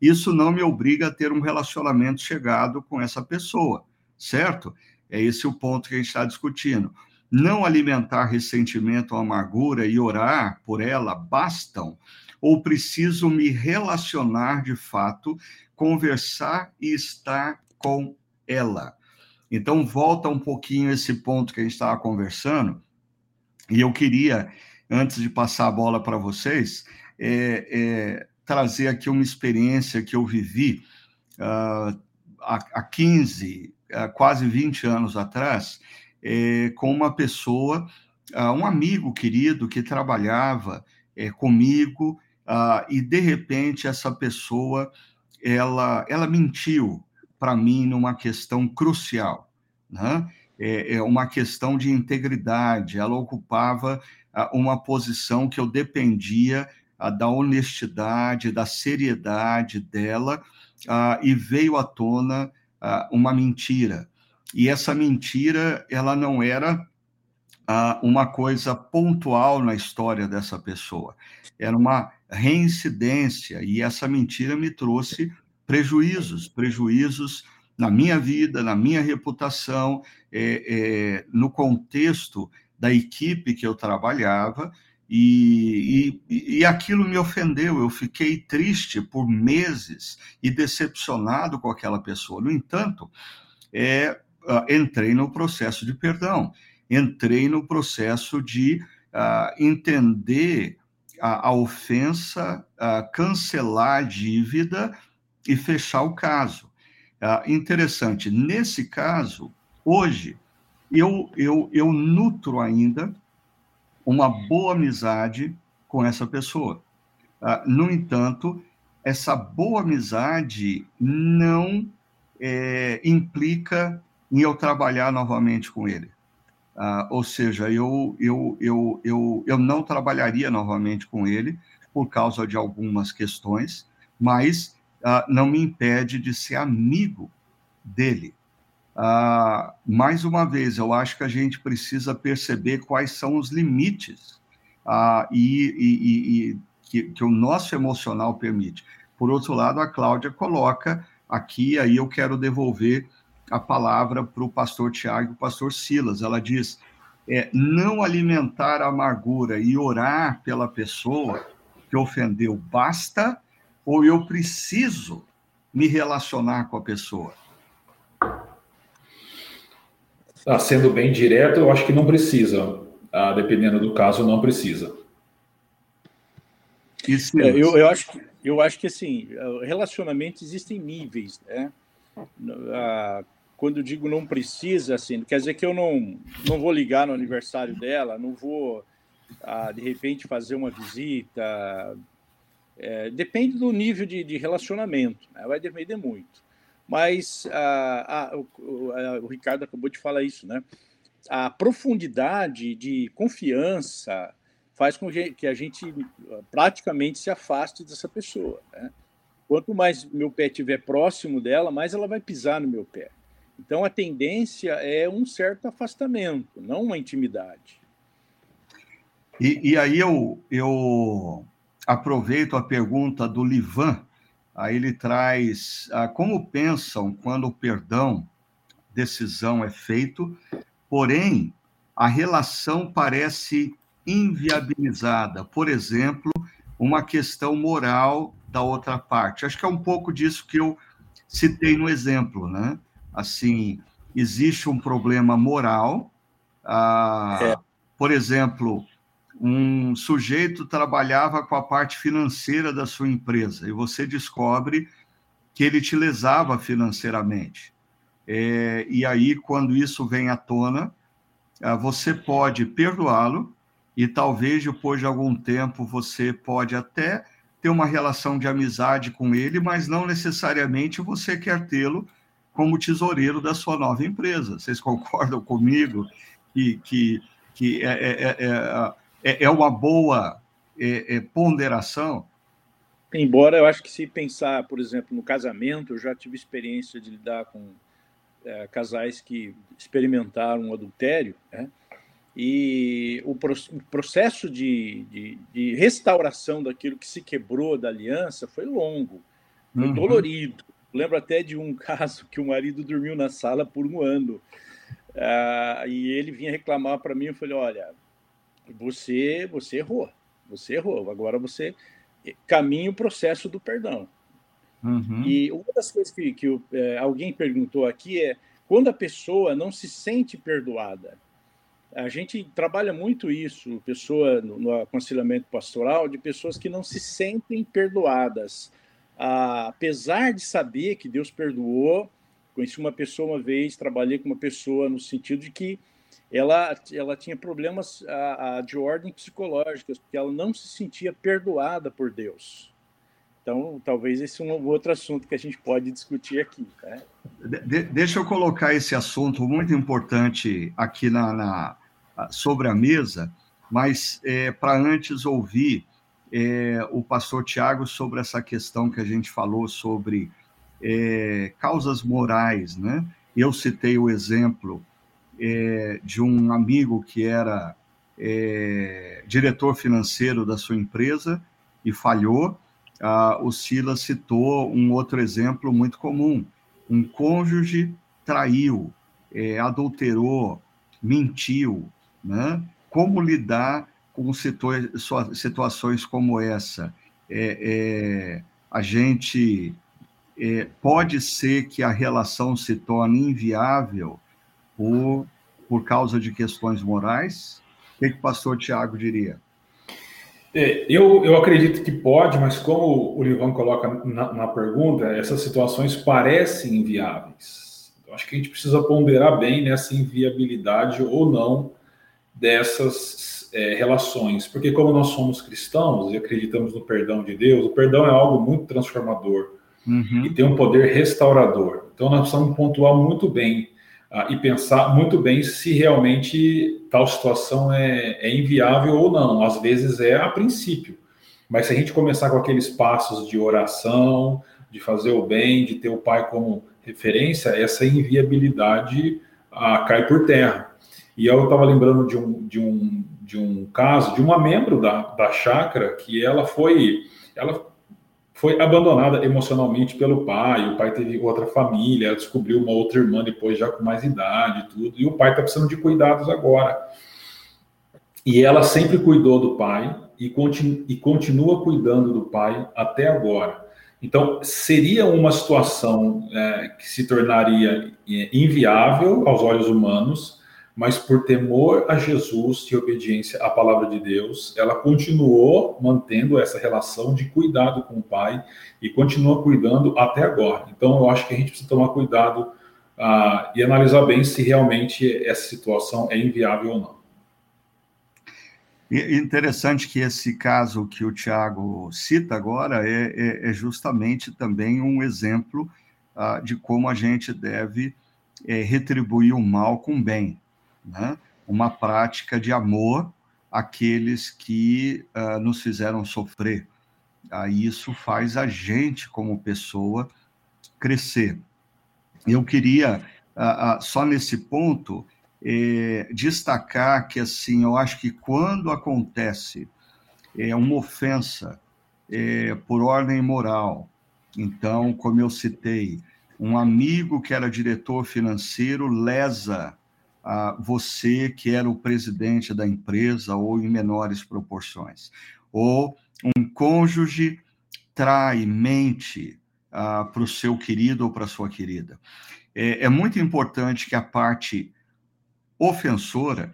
isso não me obriga a ter um relacionamento chegado com essa pessoa, certo? É esse o ponto que a gente está discutindo. Não alimentar ressentimento ou amargura e orar por ela bastam, ou preciso me relacionar de fato, conversar e estar com ela. Então, volta um pouquinho esse ponto que a gente estava conversando, e eu queria, antes de passar a bola para vocês, é, é, trazer aqui uma experiência que eu vivi uh, há, há 15, uh, quase 20 anos atrás, é, com uma pessoa, uh, um amigo querido que trabalhava é, comigo, e de repente essa pessoa ela, ela mentiu para mim numa questão crucial, né? É, é uma questão de integridade. Ela ocupava uma posição que eu dependia da honestidade, da seriedade dela, e veio à tona uma mentira. E essa mentira, ela não era uma coisa pontual na história dessa pessoa, era uma reincidência, e essa mentira me trouxe prejuízos, prejuízos na minha vida, na minha reputação, é, é, no contexto da equipe que eu trabalhava, e, e, e, aquilo me ofendeu. Eu fiquei triste por meses e decepcionado com aquela pessoa. No entanto, é, uh, entrei no processo de perdão, entrei no processo de uh, entender a, a ofensa, uh, cancelar a dívida e fechar o caso. interessante, nesse caso, hoje, eu, eu, eu nutro ainda uma boa amizade com essa pessoa. Uh, no entanto, essa boa amizade não é, implica em eu trabalhar novamente com ele. Uh, ou seja, eu, eu, eu, eu, eu não trabalharia novamente com ele por causa de algumas questões, mas uh, não me impede de ser amigo dele. Ah, mais uma vez, eu acho que a gente precisa perceber quais são os limites ah, e, e, e que, que, o nosso emocional permite. Por outro lado, a Cláudia coloca aqui, aí eu quero devolver a palavra para o pastor Tiago e o pastor Silas. Ela diz: é, não alimentar a amargura e orar pela pessoa que ofendeu basta, ou eu preciso me relacionar com a pessoa? Ah, sendo bem direto, eu acho que não precisa. Ah, dependendo do caso, não precisa. Isso é, eu, eu, acho que, eu acho que, assim, relacionamentos existem níveis, né? Ah, quando eu digo não precisa, assim, quer dizer que eu não, não vou ligar no aniversário dela, não vou, ah, de repente, fazer uma visita. É, depende do nível de, de relacionamento, né? vai depender muito. Mas o, o Ricardo acabou de falar isso, né? A profundidade de confiança faz com que a gente praticamente se afaste dessa pessoa. Né? Quanto mais meu pé estiver próximo dela, mais ela vai pisar no meu pé. Então a tendência é um certo afastamento, não uma intimidade. E, e aí eu, eu aproveito a pergunta do Livan, aí ele traz ah, como pensam quando o perdão, decisão é feito, porém a relação parece inviabilizada. Por exemplo, uma questão moral da outra parte. Acho que é um pouco disso que eu citei no exemplo, né? Assim, existe um problema moral. Ah, é. Por exemplo, um sujeito trabalhava com a parte financeira da sua empresa e você descobre que ele te lesava financeiramente. É, e aí, quando isso vem à tona, ah, você pode perdoá-lo e talvez depois de algum tempo você pode até ter uma relação de amizade com ele, mas não necessariamente você quer tê-lo como tesoureiro da sua nova empresa. Vocês concordam comigo que, que, que é, é, é, é uma boa ponderação? Embora eu acho que se pensar, por exemplo, no casamento, eu já tive experiência de lidar com é, casais que experimentaram o adultério, né? E o, processo de, de, de, restauração daquilo que se quebrou da aliança foi longo, foi uhum. dolorido. Lembro até de um caso que o marido dormiu na sala por um ano. Uh, e ele vinha reclamar para mim. Eu falei: Olha, você, você errou, você errou. Agora você caminha o processo do perdão. Uhum. E uma das coisas que, que é, alguém perguntou aqui é quando a pessoa não se sente perdoada. A gente trabalha muito isso, pessoa no, no aconselhamento pastoral, de pessoas que não se sentem perdoadas. Ah, apesar de saber que Deus perdoou, conheci uma pessoa uma vez, trabalhei com uma pessoa no sentido de que ela, ela tinha problemas a, a, de ordem psicológicas, porque ela não se sentia perdoada por Deus. Então, talvez esse é um outro assunto que a gente pode discutir aqui. Né? De, deixa eu colocar esse assunto muito importante aqui na, na sobre a mesa, mas é, para antes ouvir é, o pastor Tiago sobre essa questão que a gente falou sobre é, causas morais, né? Eu citei o exemplo é, de um amigo que era é, diretor financeiro da sua empresa e falhou, ah, o Silas citou um outro exemplo muito comum. Um cônjuge traiu, é, adulterou, mentiu. Né? Como lidar com situações como essa? É, é, a gente é, pode ser que a relação se torne inviável por, por causa de questões morais? O que, que o pastor Tiago diria? É, eu, eu acredito que pode, mas como o Livan coloca na, na pergunta, essas situações parecem inviáveis. Então, acho que a gente precisa ponderar bem nessa inviabilidade ou não dessas é, relações, porque como nós somos cristãos e acreditamos no perdão de Deus, o perdão é algo muito transformador uhum. e tem um poder restaurador. Então nós precisamos pontuar muito bem e pensar muito bem se realmente tal situação é, é inviável ou não. Às vezes é a princípio, mas se a gente começar com aqueles passos de oração, de fazer o bem, de ter o Pai como referência, essa inviabilidade ah, cai por terra. E eu estava lembrando de um, de, um, de um caso de uma membro da, da chácara que ela foi, ela foi abandonada emocionalmente pelo pai, o pai teve outra família, ela descobriu uma outra irmã depois já com mais idade e tudo, e o pai está precisando de cuidados agora. E ela sempre cuidou do pai e, continu, e continua cuidando do pai até agora. Então, seria uma situação é, que se tornaria é, inviável aos olhos humanos, mas por temor a Jesus e obediência à palavra de Deus, ela continuou mantendo essa relação de cuidado com o Pai e continua cuidando até agora. Então, eu acho que a gente precisa tomar cuidado uh, e analisar bem se realmente essa situação é inviável ou não. Interessante que esse caso que o Tiago cita agora é, é, é, justamente também um exemplo uh, de como a gente deve é, retribuir o mal com o bem né? uma prática de amor àqueles que uh, nos fizeram sofrer. Uh, isso faz a gente, como pessoa, crescer. Eu queria, uh, só nesse ponto, é, destacar que, assim, eu acho que quando acontece é, uma ofensa é, por ordem moral, então, como eu citei, um amigo que era diretor financeiro lesa você que era o presidente da empresa ou em menores proporções, ou um cônjuge trai, mente ah, para o seu querido ou para sua querida. É, é muito importante que a parte ofensora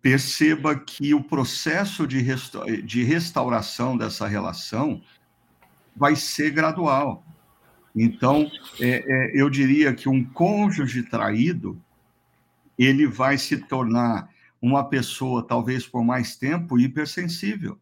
perceba que o processo de, resta de restauração dessa relação vai ser gradual. Então, é, é, eu diria que um cônjuge traído, ele vai se tornar uma pessoa, talvez por mais tempo, hipersensível.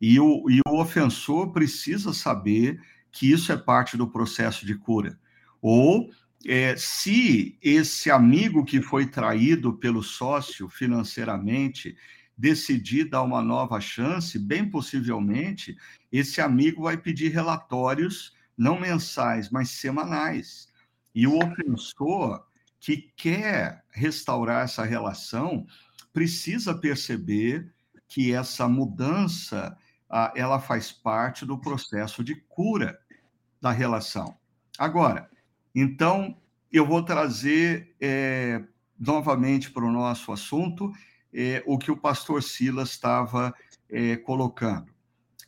E o, e o ofensor precisa saber que isso é parte do processo de cura. Ou é, se esse amigo que foi traído pelo sócio financeiramente decidir dar uma nova chance, bem possivelmente, esse amigo vai pedir relatórios não mensais, mas semanais. E o ofensor que quer restaurar essa relação precisa perceber que essa mudança ela faz parte do processo de cura da relação. Agora, então, eu vou trazer é, novamente para o nosso assunto é, o que o pastor Silas estava é, colocando.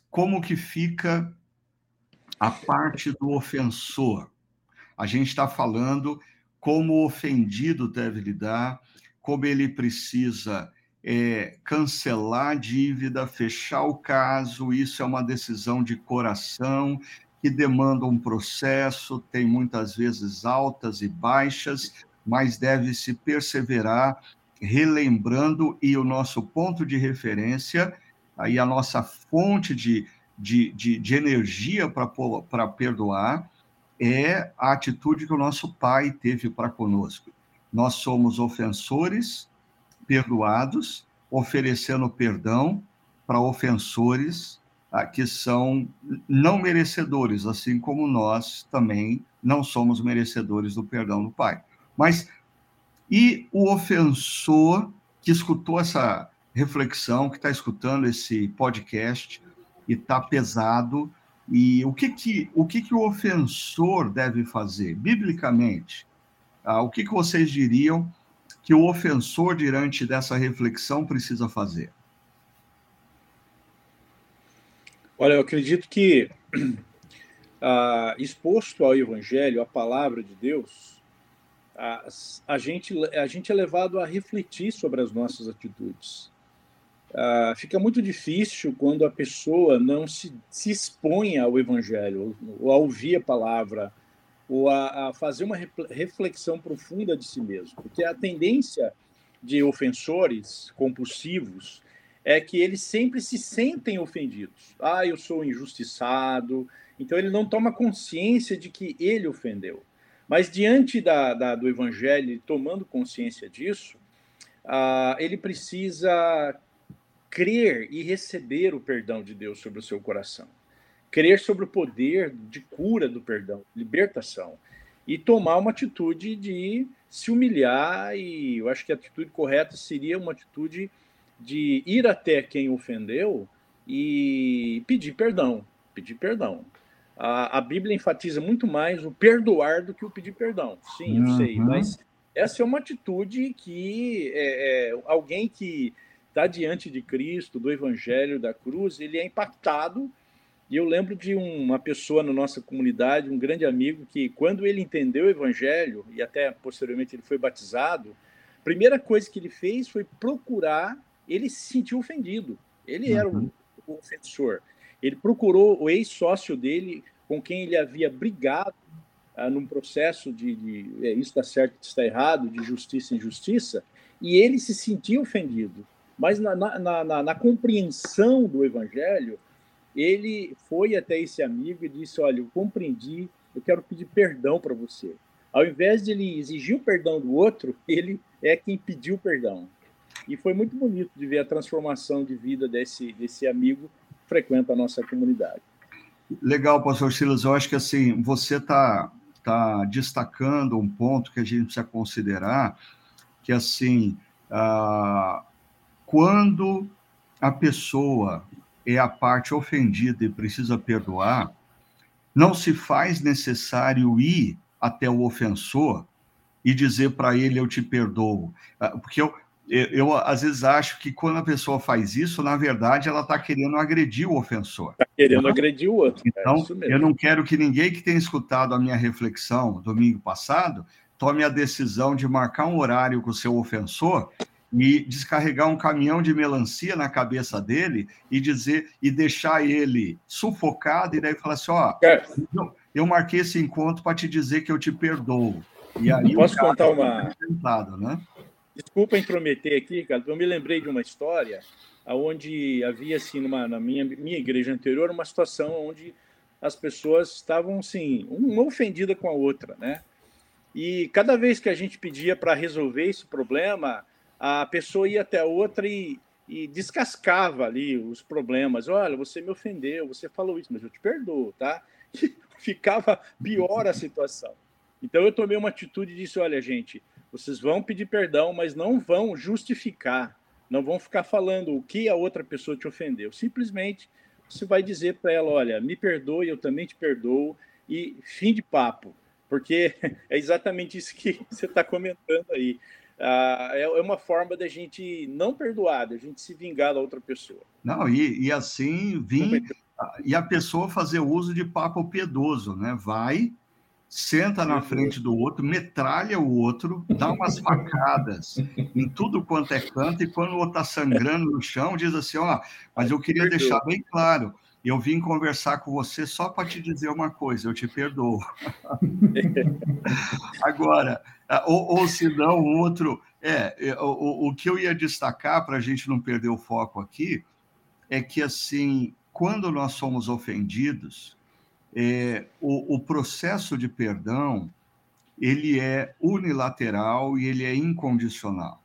Como que fica a parte do ofensor? A gente está falando como o ofendido deve lidar, como ele precisa é, cancelar a dívida, fechar o caso, isso é uma decisão de coração, que demanda um processo, tem muitas vezes altas e baixas, mas deve-se perseverar, relembrando, e o nosso ponto de referência, aí a nossa fonte de, de, de, de energia para perdoar, é a atitude que o nosso Pai teve para conosco. Nós somos ofensores, perdoados, oferecendo perdão para ofensores que são não merecedores, assim como nós também não somos merecedores do perdão do Pai. Mas e o ofensor que escutou essa reflexão, que está escutando esse podcast e está pesado, e o que que o que que o ofensor deve fazer biblicamente? Ah, o que que vocês diriam que o ofensor diante dessa reflexão precisa fazer? Olha, eu acredito que ah, exposto ao Evangelho, à palavra de Deus, a, a, gente, a gente é levado a refletir sobre as nossas atitudes. Ah, fica muito difícil quando a pessoa não se, se expõe ao Evangelho, ou, a ouvir a palavra, ou a, a, fazer uma reflexão profunda de si mesmo. Porque a tendência de ofensores compulsivos é que eles sempre se sentem ofendidos. Ah, eu sou injustiçado. Então ele não toma consciência de que ele ofendeu. Mas diante da, da do evangelho, tomando consciência disso, ah, ele precisa crer e receber o perdão de Deus sobre o seu coração. Crer sobre o poder de cura do perdão, libertação. E tomar uma atitude de se humilhar, e eu acho que a atitude correta seria uma atitude de ir até quem ofendeu e pedir perdão. Pedir perdão. A, a Bíblia enfatiza muito mais o perdoar do que o pedir perdão. Sim, eu uhum. sei, mas essa é uma atitude que é, é, alguém que está diante de Cristo, do Evangelho, da cruz, ele é impactado. E eu lembro de uma pessoa na nossa comunidade, um grande amigo, que quando ele entendeu o Evangelho, e até posteriormente ele foi batizado, a primeira coisa que ele fez foi procurar ele se sentiu ofendido. Ele uhum. era o, o ofensor. Ele procurou o ex-sócio dele, com quem ele havia brigado ah, num processo de, de é, isso está certo, isso está errado, de justiça e injustiça, e ele se sentiu ofendido. Mas na, na, na, na compreensão do evangelho, ele foi até esse amigo e disse: Olha, eu compreendi, eu quero pedir perdão para você. Ao invés de ele exigir o perdão do outro, ele é quem pediu perdão. E foi muito bonito de ver a transformação de vida desse, desse amigo que frequenta a nossa comunidade. Legal, pastor Silas. Eu acho que assim, você está tá destacando um ponto que a gente precisa considerar, que assim, ah, quando a pessoa é a parte ofendida e precisa perdoar, não se faz necessário ir até o ofensor e dizer para ele eu te perdoo, ah, porque eu, eu, eu, às vezes acho que quando a pessoa faz isso, na verdade, ela está querendo agredir o ofensor. Está querendo agredir o outro. É então, é eu não quero que ninguém que tenha escutado a minha reflexão domingo passado tome a decisão de marcar um horário com o seu ofensor e descarregar um caminhão de melancia na cabeça dele e dizer e deixar ele sufocado e daí falar assim, ó, eu marquei esse encontro para te dizer que eu te perdoo. E aí Posso contar uma né? Desculpa intrometer aqui, Ricardo. Eu me lembrei de uma história onde havia, assim, numa, na minha, minha igreja anterior, uma situação onde as pessoas estavam, assim, uma ofendida com a outra, né? E cada vez que a gente pedia para resolver esse problema, a pessoa ia até outra e, e descascava ali os problemas. Olha, você me ofendeu, você falou isso, mas eu te perdoo, tá? E ficava pior a situação. Então eu tomei uma atitude e disse: olha, gente, vocês vão pedir perdão, mas não vão justificar, não vão ficar falando o que a outra pessoa te ofendeu. Simplesmente você vai dizer para ela: olha, me perdoe, eu também te perdoo, e fim de papo, porque é exatamente isso que você está comentando aí. Ah, é, é uma forma da gente não perdoar, da gente se vingar da outra pessoa. Não, e, e assim vir. E a pessoa fazer uso de papo piedoso, né? Vai, senta na frente do outro, metralha o outro, dá umas facadas em tudo quanto é canto, e quando o outro está sangrando no chão, diz assim: Ó, mas eu queria deixar bem claro, eu vim conversar com você só para te dizer uma coisa, eu te perdoo. Agora, ou, ou se não, outro. É, é, o, o que eu ia destacar para a gente não perder o foco aqui é que, assim, quando nós somos ofendidos, é, o, o processo de perdão ele é unilateral e ele é incondicional.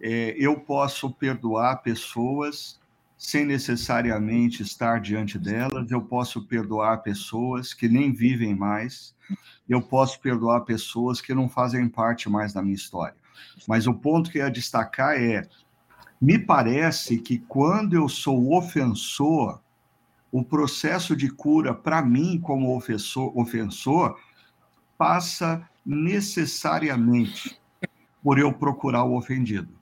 É, eu posso perdoar pessoas sem necessariamente estar diante delas, eu posso perdoar pessoas que nem vivem mais, eu posso perdoar pessoas que não fazem parte mais da minha história. Mas o ponto que eu ia destacar é: me parece que quando eu sou ofensor, o processo de cura, para mim, como ofensor, ofensor, passa necessariamente por eu procurar o ofendido.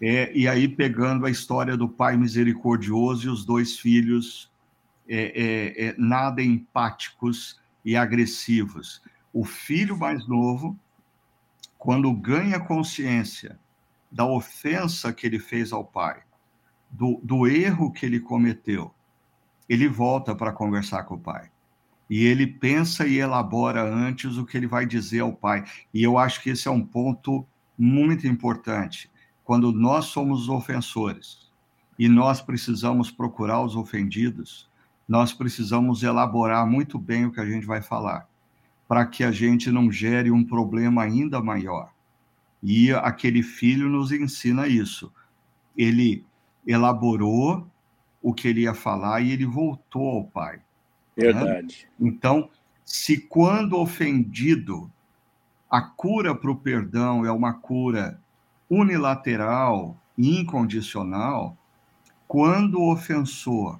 É, e aí, pegando a história do pai misericordioso e os dois filhos é, é, é nada empáticos e agressivos. O filho mais novo, quando ganha consciência da ofensa que ele fez ao pai, do, do erro que ele cometeu, ele volta para conversar com o pai. E ele pensa e elabora antes o que ele vai dizer ao pai. E eu acho que esse é um ponto muito importante. Quando nós somos os ofensores e nós precisamos procurar os ofendidos, nós precisamos elaborar muito bem o que a gente vai falar, para que a gente não gere um problema ainda maior. E aquele filho nos ensina isso. Ele elaborou o que ele ia falar e ele voltou ao pai. Né? Verdade. Né? Então, se quando ofendido, a cura para o perdão é uma cura unilateral e incondicional, quando o ofensor,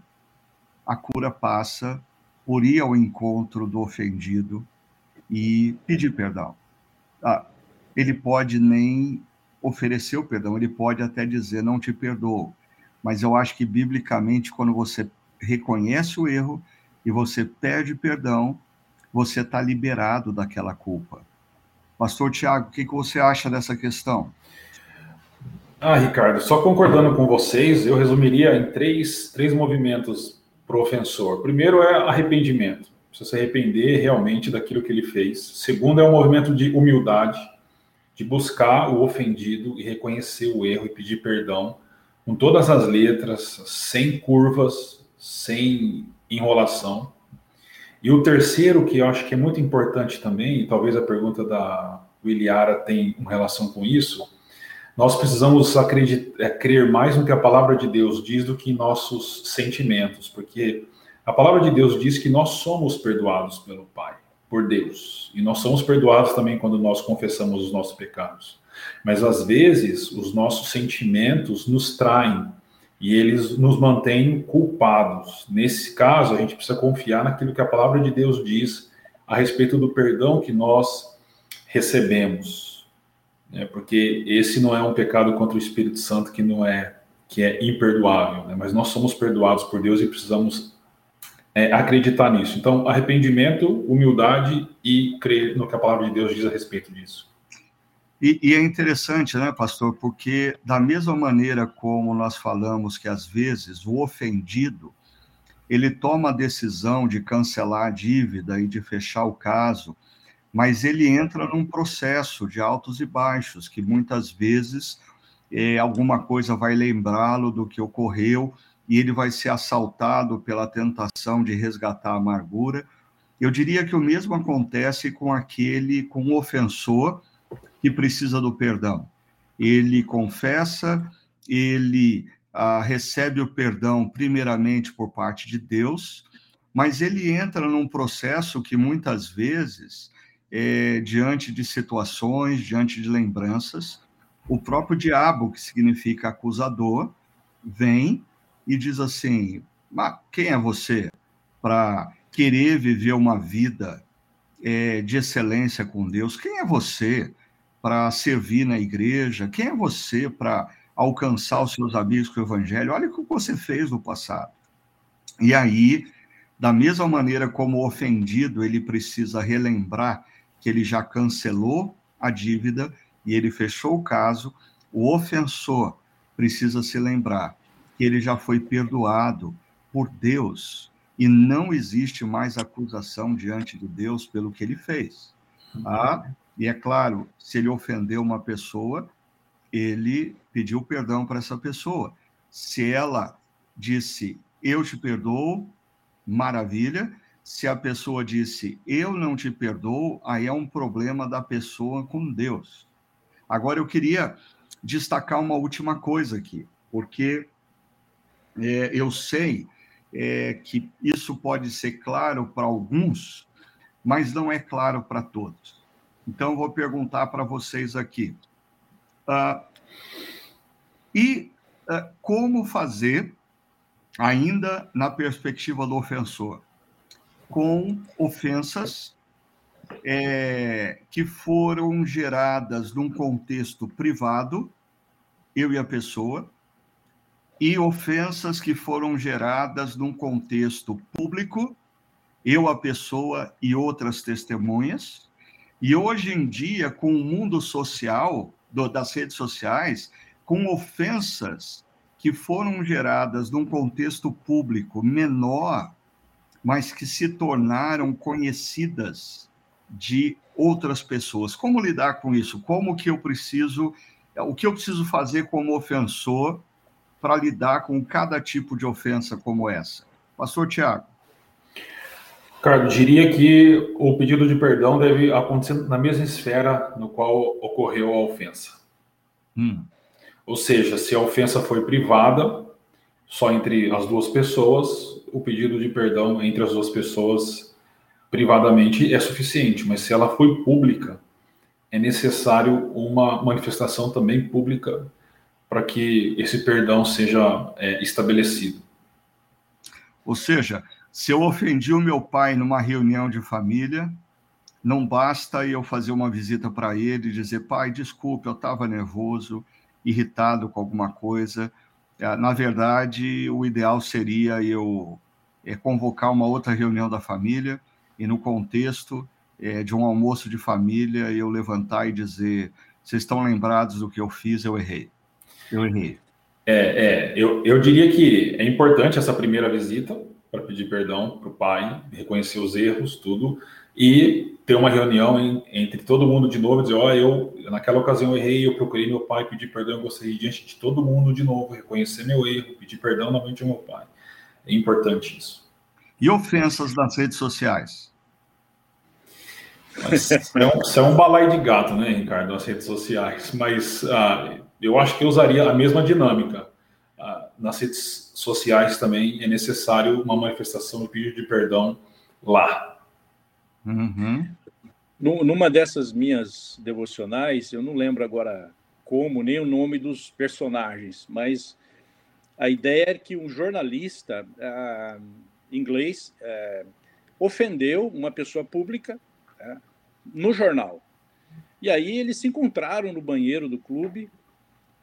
a cura passa por ir ao encontro do ofendido e pedir perdão. Ah, ele pode nem oferecer o perdão, ele pode até dizer não te perdoo, mas eu acho que biblicamente, quando você reconhece o erro e você pede perdão, você está liberado daquela culpa. Pastor Tiago, o que, que você acha dessa questão? Ah, Ricardo, só concordando com vocês, eu resumiria em três, três movimentos para o ofensor. Primeiro é arrependimento, precisa se arrepender realmente daquilo que ele fez. Segundo é um movimento de humildade, de buscar o ofendido e reconhecer o erro e pedir perdão com todas as letras, sem curvas, sem enrolação. E o terceiro, que eu acho que é muito importante também, e talvez a pergunta da Williara tem uma relação com isso, nós precisamos acreditar, é, crer mais no que a palavra de Deus diz do que em nossos sentimentos, porque a palavra de Deus diz que nós somos perdoados pelo Pai, por Deus. E nós somos perdoados também quando nós confessamos os nossos pecados. Mas às vezes os nossos sentimentos nos traem e eles nos mantêm culpados. Nesse caso, a gente precisa confiar naquilo que a palavra de Deus diz a respeito do perdão que nós recebemos. Né? Porque esse não é um pecado contra o Espírito Santo que não é que é imperdoável, né? mas nós somos perdoados por Deus e precisamos é, acreditar nisso. Então, arrependimento, humildade e crer no que a palavra de Deus diz a respeito disso. E, e, é interessante, né, pastor, porque da mesma maneira como nós falamos que às vezes o ofendido ele toma a decisão de cancelar a dívida e de fechar o caso, mas ele entra num processo de altos e baixos que muitas vezes é, alguma coisa vai lembrá-lo do que ocorreu e ele vai ser assaltado pela tentação de resgatar a amargura. Eu diria que o mesmo acontece com aquele, com o ofensor que precisa do perdão. Ele confessa, ele ah, recebe o perdão primeiramente por parte de Deus, mas ele entra num processo que muitas vezes, é, diante de situações, diante de lembranças, o próprio diabo, que significa acusador, vem e diz assim: mas quem é você para querer viver uma vida é, de excelência com Deus? Quem é você para servir na igreja? Quem é você para alcançar os seus amigos com o evangelho? Olha o que você fez no passado. E aí, da mesma maneira como o ofendido, ele precisa relembrar que ele já cancelou a dívida e ele fechou o caso, o ofensor precisa se lembrar que ele já foi perdoado por Deus e não existe mais acusação diante de Deus pelo que ele fez. Ah, e é claro, se ele ofendeu uma pessoa, ele pediu perdão para essa pessoa. Se ela disse, eu te perdoo, maravilha. Se a pessoa disse, eu não te perdoo, aí é um problema da pessoa com Deus. Agora, eu queria destacar uma última coisa aqui, porque é, eu sei é, que isso pode ser claro para alguns, mas não é claro para todos. Então, vou perguntar para vocês aqui. Uh, e uh, como fazer, ainda na perspectiva do ofensor, com ofensas é, que foram geradas num contexto privado, eu e a pessoa, e ofensas que foram geradas num contexto público, eu, a pessoa e outras testemunhas, e hoje em dia, com o mundo social, do, das redes sociais, com ofensas que foram geradas num contexto público menor, mas que se tornaram conhecidas de outras pessoas. Como lidar com isso? Como que eu preciso, o que eu preciso fazer como ofensor para lidar com cada tipo de ofensa como essa? Pastor Tiago. Carlos, diria que o pedido de perdão deve acontecer na mesma esfera no qual ocorreu a ofensa. Hum. Ou seja, se a ofensa foi privada, só entre as duas pessoas, o pedido de perdão entre as duas pessoas privadamente é suficiente, mas se ela foi pública, é necessário uma manifestação também pública para que esse perdão seja é, estabelecido. Ou seja, se eu ofendi o meu pai numa reunião de família, não basta eu fazer uma visita para ele e dizer, pai, desculpe, eu estava nervoso, irritado com alguma coisa. É, na verdade, o ideal seria eu é, convocar uma outra reunião da família e, no contexto é, de um almoço de família, eu levantar e dizer: vocês estão lembrados do que eu fiz? Eu errei. Eu errei. É, é eu, eu diria que é importante essa primeira visita, para pedir perdão para o pai, reconhecer os erros, tudo, e ter uma reunião em, entre todo mundo de novo, dizer, ó, oh, eu naquela ocasião eu errei, eu procurei meu pai, pedi perdão, eu gostaria diante de todo mundo de novo, reconhecer meu erro, pedir perdão novamente ao meu pai. É importante isso. E ofensas nas redes sociais? Mas, é, um, isso é um balai de gato, né, Ricardo, nas redes sociais. Mas ah, eu acho que eu usaria a mesma dinâmica. Ah, nas redes sociais também é necessário uma manifestação de pedido de perdão lá. Uhum. Numa dessas minhas devocionais, eu não lembro agora como, nem o nome dos personagens, mas a ideia é que um jornalista uh, inglês uh, ofendeu uma pessoa pública uh, no jornal. E aí eles se encontraram no banheiro do clube,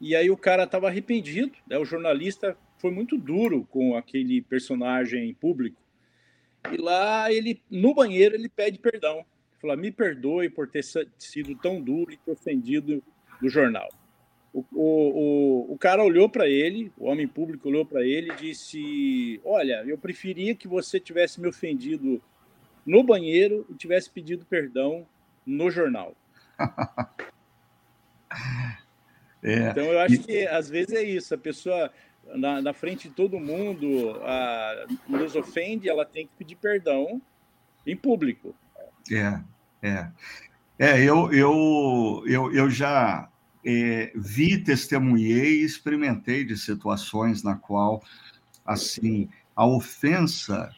e aí o cara estava arrependido, né? o jornalista foi muito duro com aquele personagem público. E lá ele, no banheiro, ele pede perdão. Fala, me perdoe por ter sido tão duro e ter ofendido no jornal. O, o, o, cara olhou para ele, o homem público olhou para ele e disse: Olha, eu preferia que você tivesse me ofendido no banheiro e tivesse pedido perdão no jornal. é, então eu acho que às vezes é isso, a pessoa na, na frente de todo mundo a, nos ofende, ela tem que pedir perdão em público. É, é. É, eu, eu, eu, eu já é, vi, testemunhei e experimentei de situações na qual, assim, a ofensa,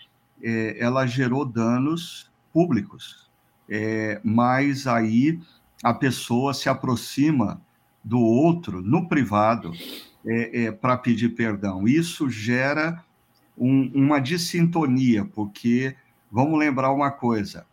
é, ela gerou danos públicos, é, mas aí a pessoa se aproxima do outro no privado é, é, para pedir perdão. Isso gera um, uma dissintonia, porque vamos lembrar uma coisa: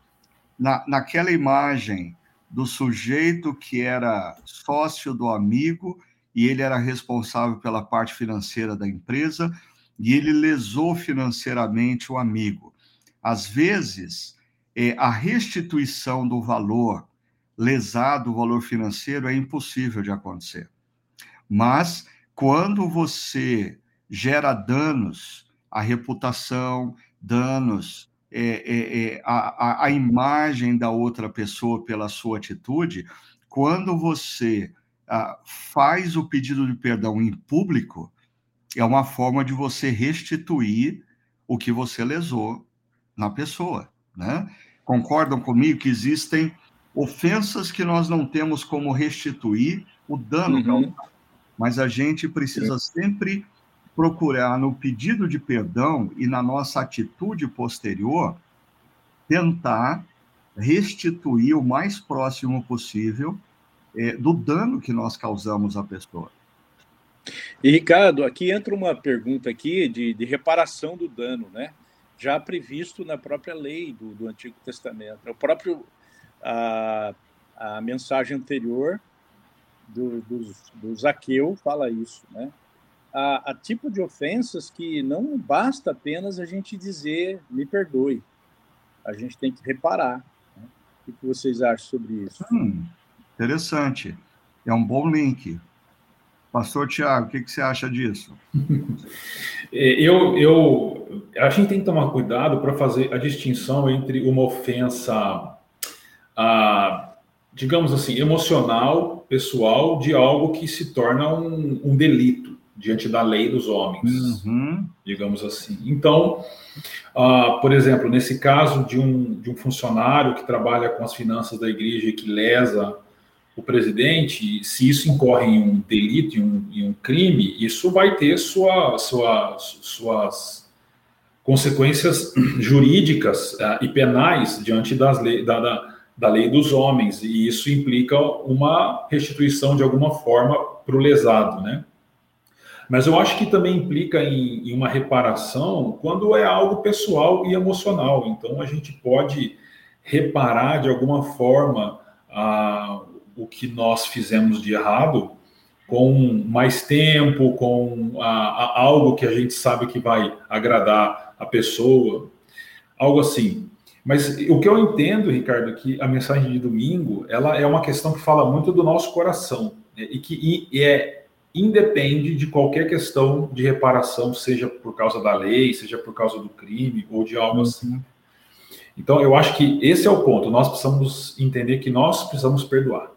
na, naquela imagem do sujeito que era sócio do amigo e ele era responsável pela parte financeira da empresa e ele lesou financeiramente o amigo. Às vezes, é, a restituição do valor lesado, o valor financeiro, é impossível de acontecer. Mas, quando você gera danos à reputação, danos é, é, é, a, a imagem da outra pessoa pela sua atitude, quando você ah, faz o pedido de perdão em público, é uma forma de você restituir o que você lesou na pessoa, né? Concordam comigo que existem ofensas que nós não temos como restituir o dano uhum. causado, mas a gente precisa sempre procurar no pedido de perdão e na nossa atitude posterior tentar restituir o mais próximo possível é, do dano que nós causamos à pessoa. E Ricardo, aqui entra uma pergunta aqui de, de reparação do dano, né? Já previsto na própria lei do, do Antigo Testamento. O próprio a, a mensagem anterior do, do, do Zaqueu fala isso, né? a, a tipo de ofensas que não basta apenas a gente dizer me perdoe. A gente tem que reparar. Né? O que vocês acham sobre isso? Hum, interessante. É um bom link. Pastor Tiago, o que, que você acha disso? É, eu, eu, a gente tem que tomar cuidado para fazer a distinção entre uma ofensa, ah, digamos assim, emocional, pessoal, de algo que se torna um, um delito diante da lei dos homens, uhum. digamos assim. Então, uh, por exemplo, nesse caso de um, de um funcionário que trabalha com as finanças da igreja e que lesa o presidente, se isso incorre em um delito, em um, em um crime, isso vai ter sua, sua, suas consequências jurídicas uh, e penais diante das leis, da, da, da lei dos homens, e isso implica uma restituição de alguma forma para o lesado, né? Mas eu acho que também implica em, em, uma reparação quando é algo pessoal e emocional. Então a gente pode reparar de alguma forma o que nós fizemos de errado com mais tempo, com algo que a gente sabe que vai agradar a pessoa, algo assim. Mas o que eu entendo, Ricardo, é que a mensagem de domingo, ela é uma questão que fala muito do nosso coração né? e que e é independe de qualquer questão de reparação, seja por causa da lei, seja por causa do crime ou de algo assim. Então, eu acho que esse é o ponto. Nós precisamos entender que nós precisamos perdoar.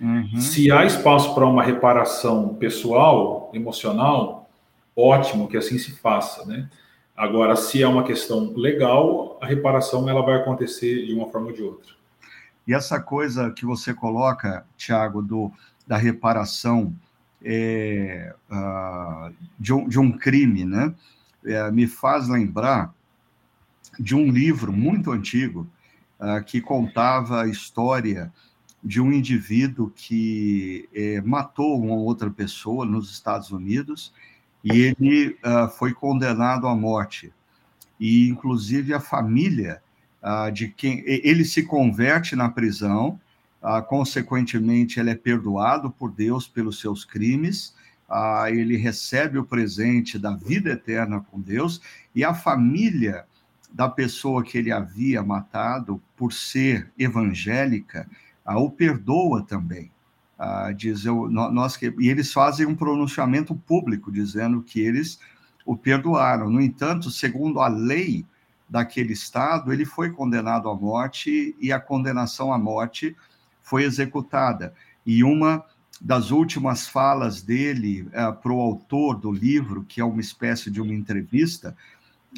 Uhum. Se há espaço para uma reparação pessoal, emocional, ótimo que assim se faça, né? Agora, se é uma questão legal, a reparação ela vai acontecer de uma forma ou de outra. E essa coisa que você coloca, Tiago, do da reparação é, uh, de, um, de, um, crime, né? É, me faz lembrar de um livro muito antigo uh, que contava a história de um indivíduo que eh, matou uma outra pessoa nos Estados Unidos e ele uh, foi condenado à morte. E, inclusive, a família uh, de quem. Ele se converte na prisão, consequentemente, ele é perdoado por Deus pelos seus crimes ele recebe o presente da vida eterna com Deus, e a família da pessoa que ele havia matado, por ser evangélica, o perdoa também. Eu, nós que, e eles fazem um pronunciamento público dizendo que eles o perdoaram. No entanto, segundo a lei daquele estado, ele foi condenado à morte e a condenação à morte foi executada. E uma das últimas falas dele uh, para o autor do livro, que é uma espécie de uma entrevista,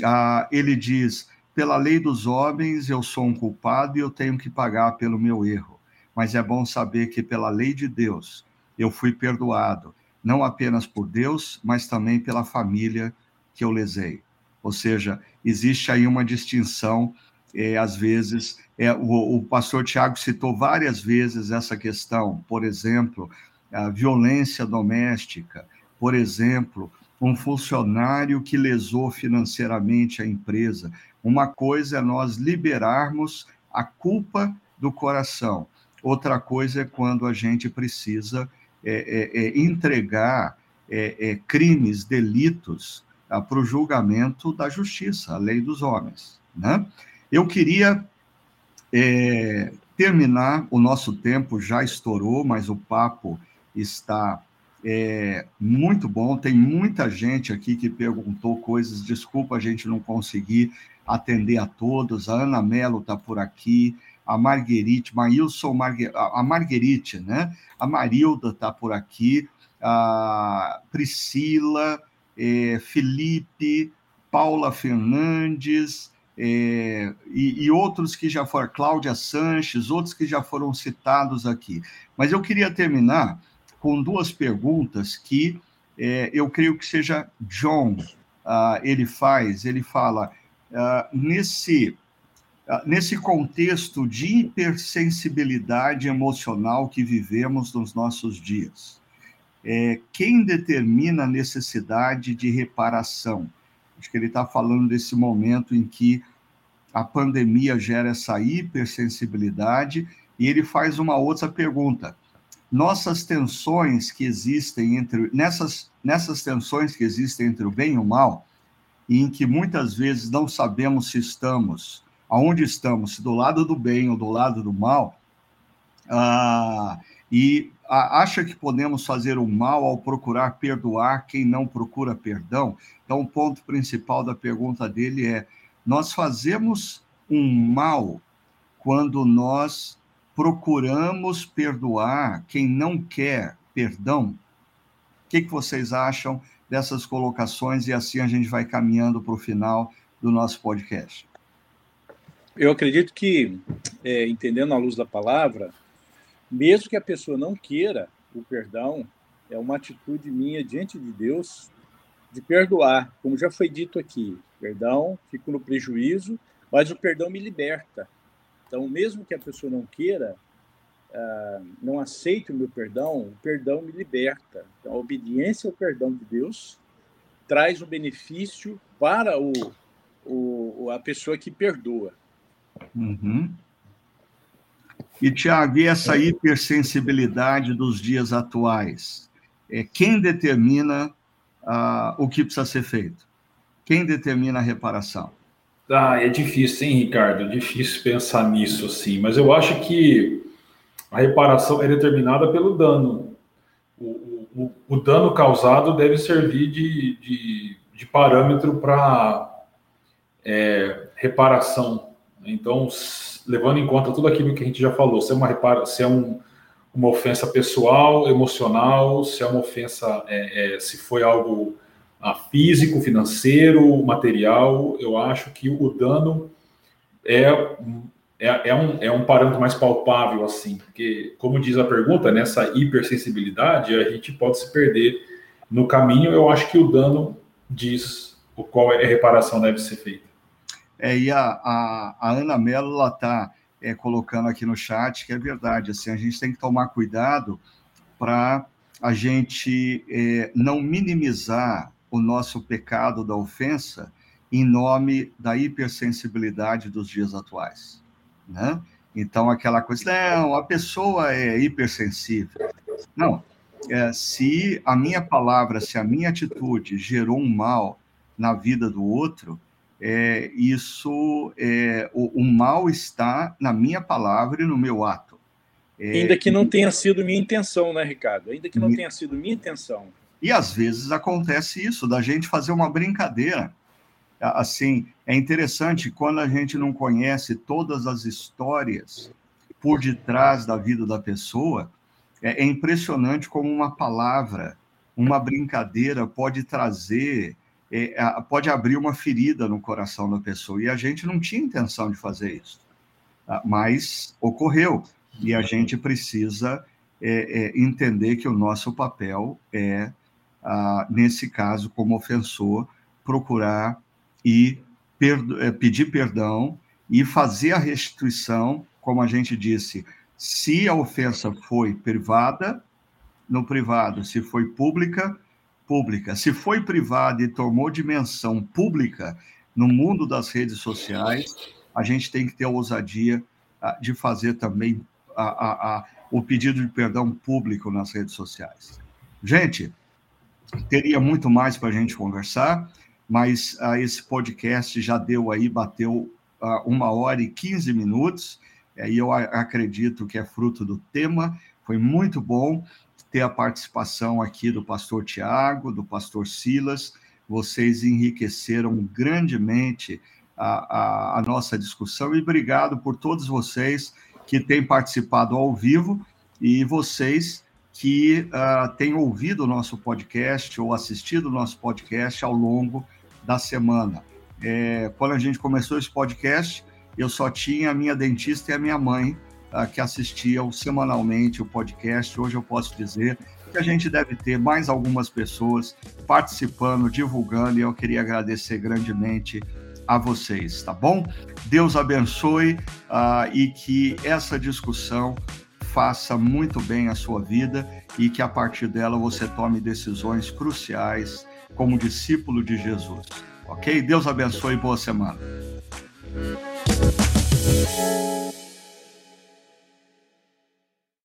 uh, ele diz: pela lei dos homens eu sou um culpado e eu tenho que pagar pelo meu erro, mas é bom saber que pela lei de Deus eu fui perdoado, não apenas por Deus, mas também pela família que eu lesei. Ou seja, existe aí uma distinção, é, às vezes, é, o, o pastor Tiago citou várias vezes essa questão, por exemplo, a violência doméstica, por exemplo, um funcionário que lesou financeiramente a empresa. Uma coisa é nós liberarmos a culpa do coração, outra coisa é quando a gente precisa é, é, é entregar é, é, crimes, delitos ah, para o julgamento da justiça, a lei dos homens. Né? Eu queria terminar, o nosso tempo já estourou, mas o papo está é, muito bom. Tem muita gente aqui que perguntou coisas. Desculpa a gente não conseguir atender a todos. A Ana Mello está por aqui, a Marguerite, Maílson Margue, a Marguerite, né? A Marilda está por aqui, a Priscila, é, Felipe, Paula Fernandes. É, e, e, outros que já foram, Cláudia Sanches, outros que já foram citados aqui. Mas eu queria terminar com duas perguntas que é, eu creio que seja John uh, ele faz. Ele fala uh, nesse nesse contexto de hipersensibilidade emocional que vivemos nos nossos dias. É, quem determina a necessidade de reparação? Acho que ele está falando desse momento em que a pandemia gera essa hipersensibilidade e ele faz uma outra pergunta nossas tensões que existem entre nessas nessas tensões que existem entre o bem e o mal, e em que muitas vezes não sabemos se estamos aonde estamos, se do lado do bem ou do lado do mal, ah, e acha que podemos fazer o mal ao procurar perdoar quem não procura perdão. Então, o ponto principal da pergunta dele é: nós fazemos um mal quando nós procuramos perdoar quem não quer perdão? O que, que vocês acham dessas colocações? E assim a gente vai caminhando para o final do nosso podcast. Eu acredito que, é, entendendo a luz da palavra, mesmo que a pessoa não queira o perdão, é uma atitude minha diante de Deus de perdoar, como já foi dito aqui. Perdão, fico no prejuízo, mas o perdão me liberta. Então, mesmo que a pessoa não queira, uh, não aceite o meu perdão, o perdão me liberta. Então, a obediência ao perdão de Deus traz um benefício para o, o a pessoa que perdoa. Uhum. E, Tiago, e essa hipersensibilidade dos dias atuais? É, quem determina uh, o que precisa ser feito? Quem determina a reparação? Ah, é difícil, hein, Ricardo? É difícil pensar nisso, assim. Mas eu acho que a reparação é determinada pelo dano. O, o, o dano causado deve servir de, de, de parâmetro para é, reparação. Então, levando em conta tudo aquilo que a gente já falou, se é uma, repara, se é um, uma ofensa pessoal, emocional, se é uma ofensa, é, é, se foi algo a físico, financeiro, material, eu acho que o dano é, é, é, um, é um parâmetro mais palpável, assim, porque, como diz a pergunta, nessa hipersensibilidade, a gente pode se perder no caminho. Eu acho que o dano diz o qual é a reparação deve ser feita. É, e a, a, a Ana Mello, está é, colocando aqui no chat, que é verdade, assim, a gente tem que tomar cuidado para a gente é, não minimizar o nosso pecado da ofensa em nome da hipersensibilidade dos dias atuais, né? Então, aquela coisa, não, a pessoa é hipersensível. Não, é, se a minha palavra, se a minha atitude gerou um mal na vida do outro, é, isso, é, o, o, mal está na minha palavra e no meu ato. É, Ainda que não tenha sido minha intenção, né, Ricardo? Ainda que não tenha sido minha intenção. E às vezes acontece isso, da gente fazer uma brincadeira. Assim, é interessante quando a gente não conhece todas as histórias por detrás da vida da pessoa, é, é impressionante como uma palavra, uma brincadeira pode trazer, pode abrir uma ferida no coração da pessoa. E a gente não tinha intenção de fazer isso, tá? mas ocorreu. E a gente precisa é, é, entender que o nosso papel é, ah, nesse caso, como ofensor, procurar e é, pedir perdão e fazer a restituição, como a gente disse, se a ofensa foi privada, no privado, se foi pública, pública. Se foi privada e tomou dimensão pública no mundo das redes sociais, a gente tem que ter a ousadia uh, de fazer também a, a, a, o pedido de perdão público nas redes sociais. Gente, teria muito mais para a gente conversar, mas uh, esse podcast já deu aí, bateu uh, uma hora e 15 minutos. E eu acredito que é fruto do tema. Foi muito bom ter a participação aqui do pastor Tiago, do pastor Silas. Vocês enriqueceram grandemente a, a, a, nossa discussão e obrigado por todos vocês que têm participado ao vivo e vocês que uh, têm ouvido o nosso podcast ou assistido o nosso podcast ao longo da semana. É, quando a gente começou esse podcast, eu só tinha a minha dentista e a minha mãe que assistiam semanalmente o podcast. Hoje eu posso dizer que a gente deve ter mais algumas pessoas participando, divulgando, e eu queria agradecer grandemente a vocês, tá bom? Deus abençoe uh, e que essa discussão faça muito bem a sua vida e que a partir dela você tome decisões cruciais como discípulo de Jesus. Ok? Deus abençoe e boa semana.